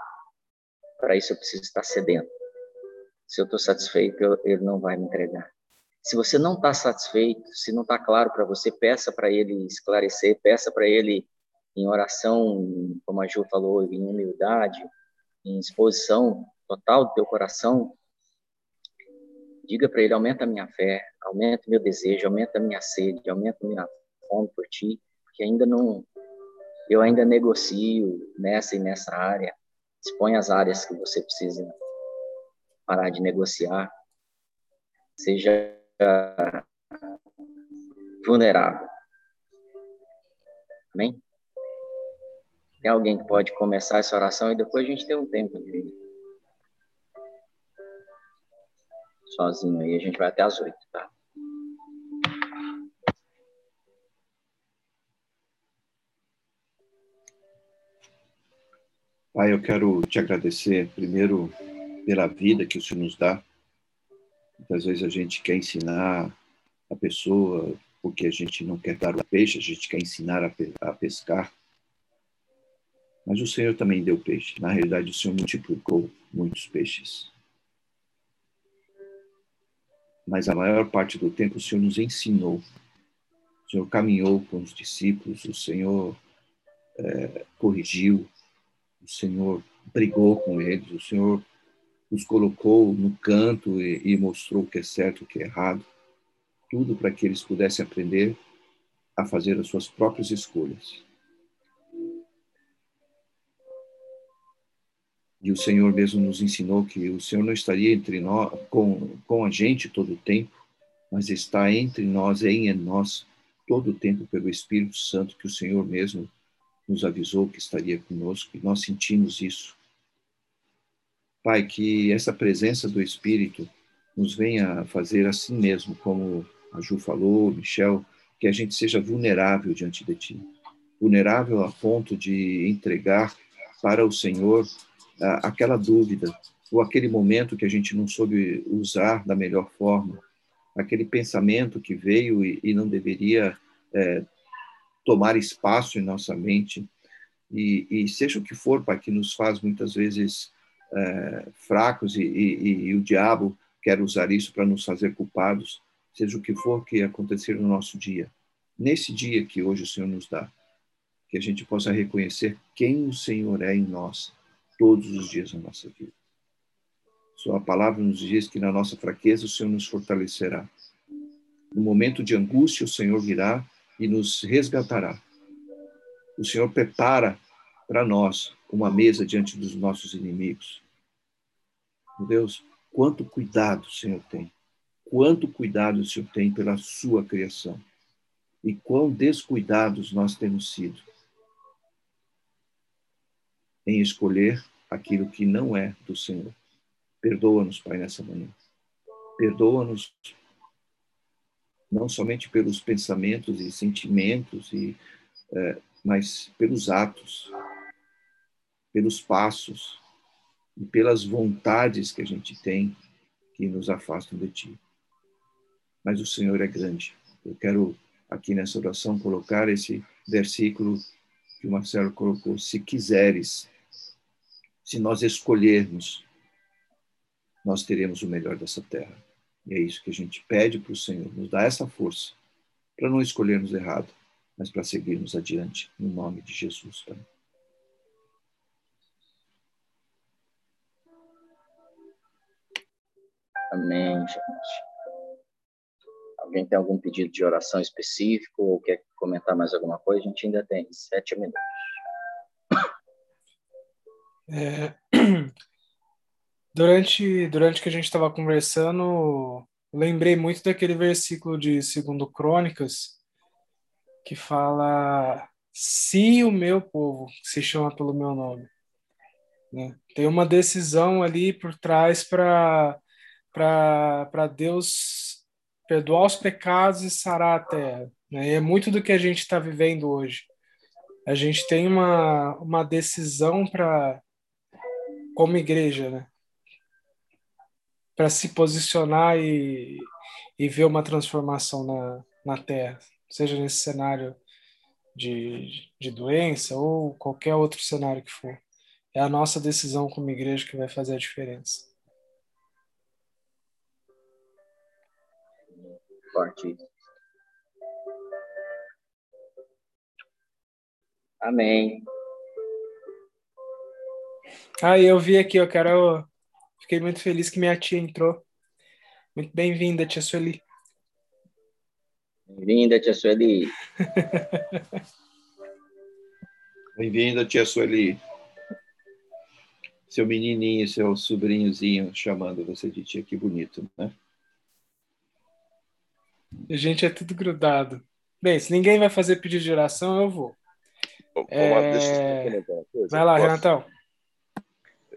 Para isso eu preciso estar sedento. Se eu estou satisfeito, ele não vai me entregar. Se você não está satisfeito, se não está claro para você, peça para ele esclarecer, peça para ele em oração, como a Ju falou, em humildade, em exposição, total do teu coração, diga para ele: aumenta a minha fé, aumenta o meu desejo, aumenta a minha sede, aumenta a minha fome por ti, porque ainda não. Eu ainda negocio nessa e nessa área. Expõe as áreas que você precisa parar de negociar. Seja vulnerável. Amém? Tem alguém que pode começar essa oração e depois a gente tem um tempo de sozinho aí. A gente vai até as oito, tá? Pai, eu quero te agradecer, primeiro, pela vida que o Senhor nos dá. Muitas vezes a gente quer ensinar a pessoa porque a gente não quer dar o peixe, a gente quer ensinar a pescar. Mas o Senhor também deu peixe. Na realidade, o Senhor multiplicou muitos peixes mas a maior parte do tempo o Senhor nos ensinou. O Senhor caminhou com os discípulos, o Senhor é, corrigiu, o Senhor brigou com eles, o Senhor os colocou no canto e, e mostrou o que é certo e o que é errado. Tudo para que eles pudessem aprender a fazer as suas próprias escolhas. E o Senhor mesmo nos ensinou que o Senhor não estaria entre nós, com, com a gente todo o tempo, mas está entre nós, em nós, todo o tempo pelo Espírito Santo, que o Senhor mesmo nos avisou que estaria conosco, e nós sentimos isso. Pai, que essa presença do Espírito nos venha fazer assim mesmo, como a Ju falou, Michel, que a gente seja vulnerável diante de Ti. Vulnerável a ponto de entregar para o Senhor aquela dúvida, ou aquele momento que a gente não soube usar da melhor forma, aquele pensamento que veio e, e não deveria é, tomar espaço em nossa mente, e, e, seja o que for, Pai, que nos faz muitas vezes é, fracos e, e, o diabo quer usar isso para nos fazer culpados, seja o que for que acontecer no nosso dia, nesse dia que hoje o Senhor nos dá, que a gente possa reconhecer quem o Senhor é em nós todos os dias da nossa vida. Sua palavra nos diz que na nossa fraqueza o Senhor nos fortalecerá. No momento de angústia, o Senhor virá e nos resgatará. O Senhor prepara para nós uma mesa diante dos nossos inimigos. Meu Deus, quanto cuidado o Senhor tem. Quanto cuidado o Senhor tem pela sua criação. E quão descuidados nós temos sido em escolher aquilo que não é do Senhor. Perdoa-nos, Pai, nessa manhã. Perdoa-nos não somente pelos pensamentos e sentimentos, e, é, mas pelos atos, pelos passos e pelas vontades que a gente tem que nos afastam de Ti. Mas o Senhor é grande. Eu quero aqui nessa oração colocar esse versículo que o Marcelo colocou: se quiseres, se nós escolhermos, nós teremos o melhor dessa terra. E é isso que a gente pede para o Senhor, nos dá essa força para não escolhermos errado, mas para seguirmos adiante, no nome de Jesus. Pai. Amém, gente. Alguém tem algum pedido de oração específico ou quer comentar mais alguma coisa? A gente ainda tem sete minutos. É, (clears throat) durante, durante que a gente estava conversando, lembrei muito daquele versículo de Segundo Crônicas que fala se o meu povo se chama pelo meu nome né? tem uma decisão ali por trás para para Deus perdoar os pecados e sarar a terra né? é muito do que a gente está vivendo hoje a gente tem uma, uma decisão para como igreja né para se posicionar e, e ver uma transformação na, na Terra, seja nesse cenário de, de doença ou qualquer outro cenário que for. É a nossa decisão como igreja que vai fazer a diferença. Forte. Amém. Ah, eu vi aqui, eu quero Fiquei muito feliz que minha tia entrou. Muito bem-vinda, tia Sueli. Bem-vinda, tia Sueli. (laughs) Bem-vinda, tia Sueli. Seu menininho, seu sobrinhozinho chamando você de tia, que bonito, né? A gente é tudo grudado. Bem, se ninguém vai fazer pedido de oração, eu vou. Bom, é... Vai lá, Posso? Renatão.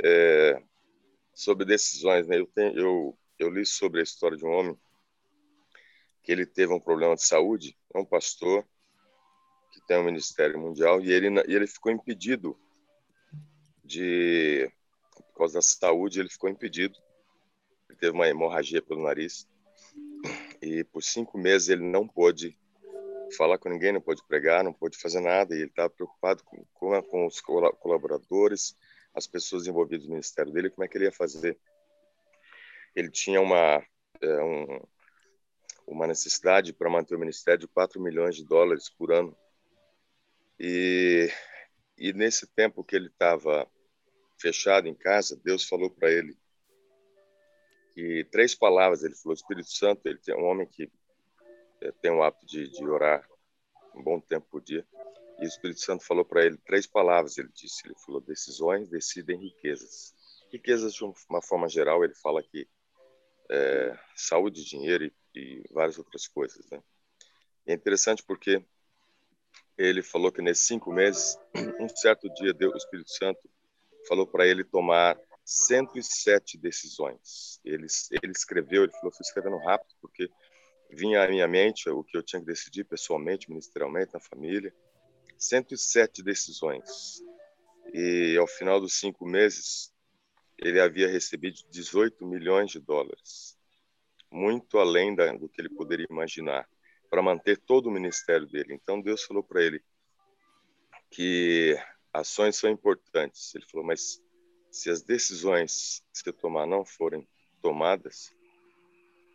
É, sobre decisões, né? Eu, tenho, eu, eu li sobre a história de um homem que ele teve um problema de saúde, é um pastor que tem um ministério mundial e ele e ele ficou impedido de por causa da saúde ele ficou impedido ele teve uma hemorragia pelo nariz e por cinco meses ele não pôde falar com ninguém, não pôde pregar, não pôde fazer nada e ele estava preocupado com, com, com os colaboradores as pessoas envolvidas no ministério dele, como é que ele ia fazer. Ele tinha uma, é, um, uma necessidade para manter o ministério de 4 milhões de dólares por ano. E, e nesse tempo que ele estava fechado em casa, Deus falou para ele que três palavras, ele falou, Espírito Santo, ele é um homem que é, tem o hábito de, de orar um bom tempo por dia. E o Espírito Santo falou para ele três palavras. Ele disse: ele falou, decisões decidem riquezas. Riquezas, de uma forma geral, ele fala que é, saúde, dinheiro e, e, várias outras coisas. Né? é interessante porque ele falou que nesses cinco meses, um certo dia, o Espírito Santo falou para ele tomar 107 decisões. Ele, ele escreveu, ele falou, fui escrevendo rápido, porque vinha à minha mente o que eu tinha que decidir pessoalmente, ministerialmente, na família. 107 decisões. E ao final dos cinco meses, ele havia recebido 18 milhões de dólares, muito além do que ele poderia imaginar, para manter todo o ministério dele. Então Deus falou para ele que ações são importantes. Ele falou, mas se as decisões que tomar não forem tomadas,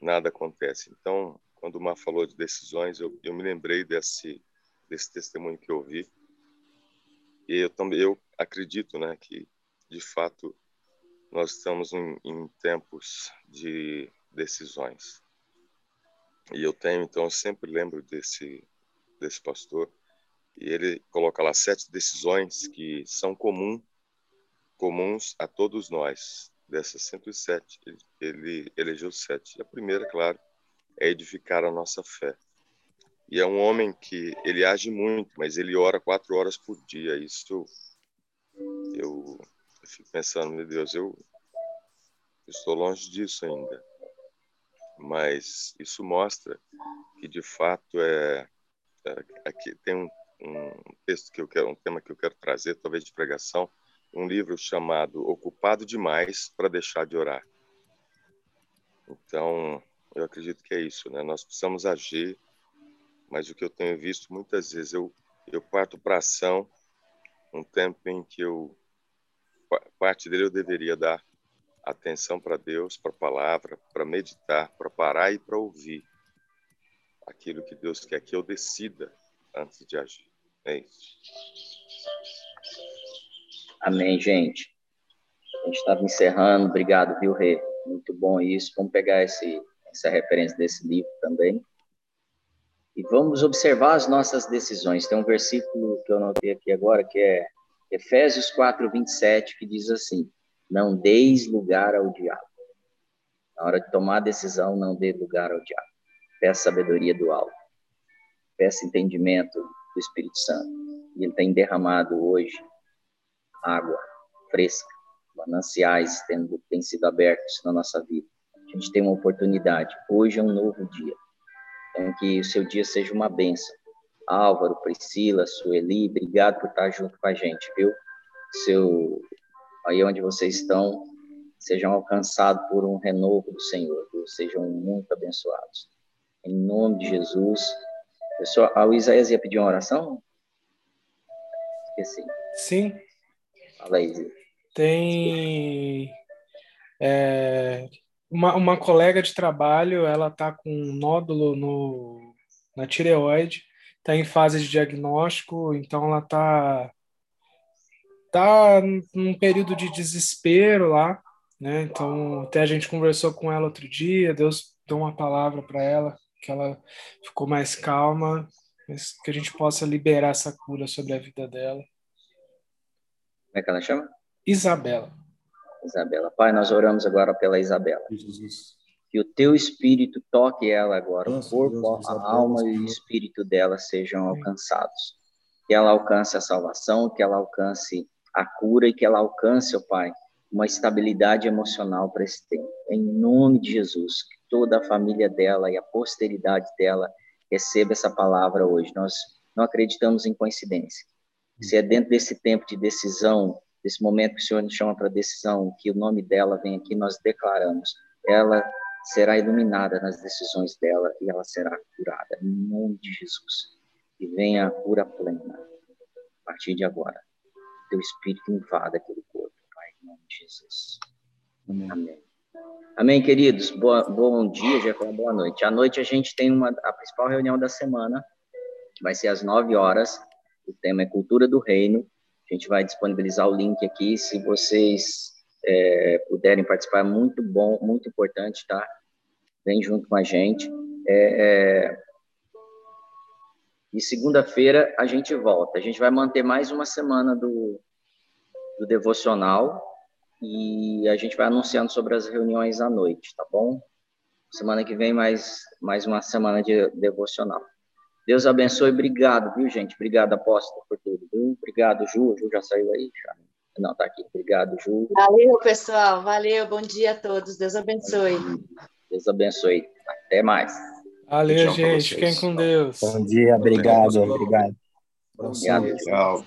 nada acontece. Então, quando o Mar falou de decisões, eu, eu me lembrei desse desse testemunho que eu vi. E eu também eu acredito, né, que de fato nós estamos em, em tempos de decisões. E eu tenho, então, eu sempre lembro desse desse pastor e ele coloca lá sete decisões que são comum, comuns a todos nós. Dessas 107, ele, ele elegeu sete. A primeira, claro, é edificar a nossa fé. E é um homem que ele age muito, mas ele ora quatro horas por dia. Isso eu, eu fico pensando, meu Deus, eu, eu estou longe disso ainda. Mas isso mostra que de fato é, é aqui tem um, um texto que eu quero, um tema que eu quero trazer, talvez de pregação, um livro chamado Ocupado Demais para Deixar de Orar. Então, eu acredito que é isso, né? Nós precisamos agir mas o que eu tenho visto muitas vezes eu eu parto para ação um tempo em que eu parte dele eu deveria dar atenção para Deus, para a palavra, para meditar, para parar e para ouvir aquilo que Deus quer que eu decida antes de agir. É isso. Amém, gente. A gente estava encerrando. Obrigado, viu, Rê? Muito bom isso. Vamos pegar esse, essa referência desse livro também. E vamos observar as nossas decisões. Tem um versículo que eu notei aqui agora, que é Efésios 4, 27, que diz assim: Não deis lugar ao diabo. Na hora de tomar a decisão, não dê lugar ao diabo. Peça sabedoria do alto. Peça entendimento do Espírito Santo. E ele tem derramado hoje água fresca, mananciais tendo, têm sido abertos na nossa vida. A gente tem uma oportunidade. Hoje é um novo dia. Então, que o seu dia seja uma benção. Álvaro, Priscila, Sueli, obrigado por estar junto com a gente, viu? Seu, aí onde vocês estão, sejam alcançados por um renovo do Senhor, viu? sejam muito abençoados. Em nome de Jesus. Pessoal, a Isaías ia pedir uma oração? Esqueci. Sim. Tem é, uma, uma colega de trabalho, ela está com um nódulo no, na tireoide, está em fase de diagnóstico, então ela está tá num período de desespero lá, né? Então, até a gente conversou com ela outro dia, Deus deu uma palavra para ela, que ela ficou mais calma, que a gente possa liberar essa cura sobre a vida dela. Como é que ela chama? Isabela. Isabela. Pai, nós oramos agora pela Isabela. Jesus. Que o teu espírito toque ela agora, o Nossa, corpo, Deus, a alma e o espírito dela sejam alcançados. Que ela alcance a salvação, que ela alcance a cura e que ela alcance, ó Pai, uma estabilidade emocional para esse tempo. Em nome de Jesus, que toda a família dela e a posteridade dela receba essa palavra hoje. Nós não acreditamos em coincidência. Se é dentro desse tempo de decisão, desse momento que o Senhor nos chama para decisão, que o nome dela vem aqui, nós declaramos, ela será iluminada nas decisões dela e ela será curada, em nome de Jesus. E venha a cura plena, a partir de agora. Teu Espírito invada aquele corpo, Pai, em nome de Jesus. Amém. Amém. Amém, queridos. Boa, bom dia, já boa noite. À noite a gente tem uma, a principal reunião da semana, vai ser às 9 horas. O tema é Cultura do Reino. A gente vai disponibilizar o link aqui. Se vocês é, puderem participar, muito bom, muito importante, tá? Vem junto com a gente. É, é... E segunda-feira a gente volta. A gente vai manter mais uma semana do, do devocional e a gente vai anunciando sobre as reuniões à noite, tá bom? Semana que vem mais, mais uma semana de devocional. Deus abençoe, obrigado, viu, gente? Obrigado, apóstolo, por tudo, viu? Obrigado, Ju. Ju já saiu aí? Já. Não, tá aqui. Obrigado, Ju. Valeu, pessoal. Valeu. Bom dia a todos. Deus abençoe. Deus abençoe. Até mais. Valeu, gente. Fiquem com Deus. Bom dia, obrigado, Obrigado. obrigado. Obrigado. Tchau.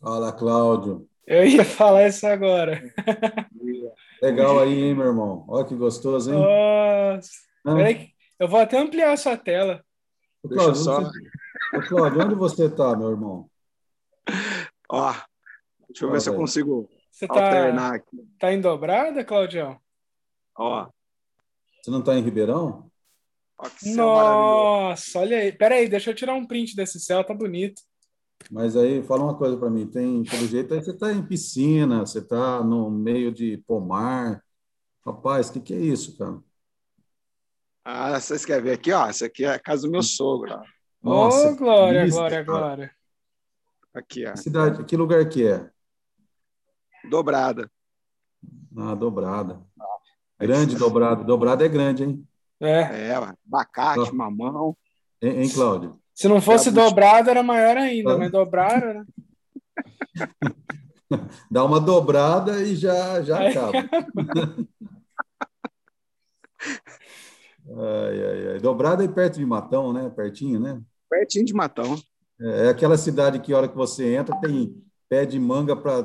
Fala, Cláudio. Eu ia falar isso agora. Legal aí, hein, meu irmão? Olha que gostoso, hein? Nossa. Ah, Peraí, que eu vou até ampliar a sua tela. ô, Deixa Cláudio, só. onde você... Ô, Cláudio, onde você tá, meu irmão? Ó, deixa eu ver se eu consigo Você tá, alternar aqui. tá em dobrada, Claudião? Ó, Você não tá em Ribeirão? ó. Nossa, olha aí. Peraí, deixa eu tirar um print desse céu, tá bonito. Mas aí, fala uma coisa para mim. Tem, pelo jeito, aí você tá em piscina, você tá no meio de pomar. Rapaz, o que que é isso, cara? Ah, vocês querem ver aqui, ó? Essa aqui é a casa do meu sogro, ó. Nossa, Ô, glória, isso, glória, cara. glória. Aqui, ó. Que cidade, que lugar que é? Dobrada. Ah, dobrada. Grande dobrada. Dobrada é grande, hein? É. É, abacate, mamão. Hein, hein, Cláudio? Se não fosse Jabuti. dobrado, era maior ainda, Ah. mas dobraram, né? (laughs) Dá uma dobrada e já, já acaba. (laughs) Ai, ai, ai. Dobrada é perto de Matão, né? Pertinho, né? Pertinho de Matão. É aquela cidade que a hora que você entra tem pé de manga para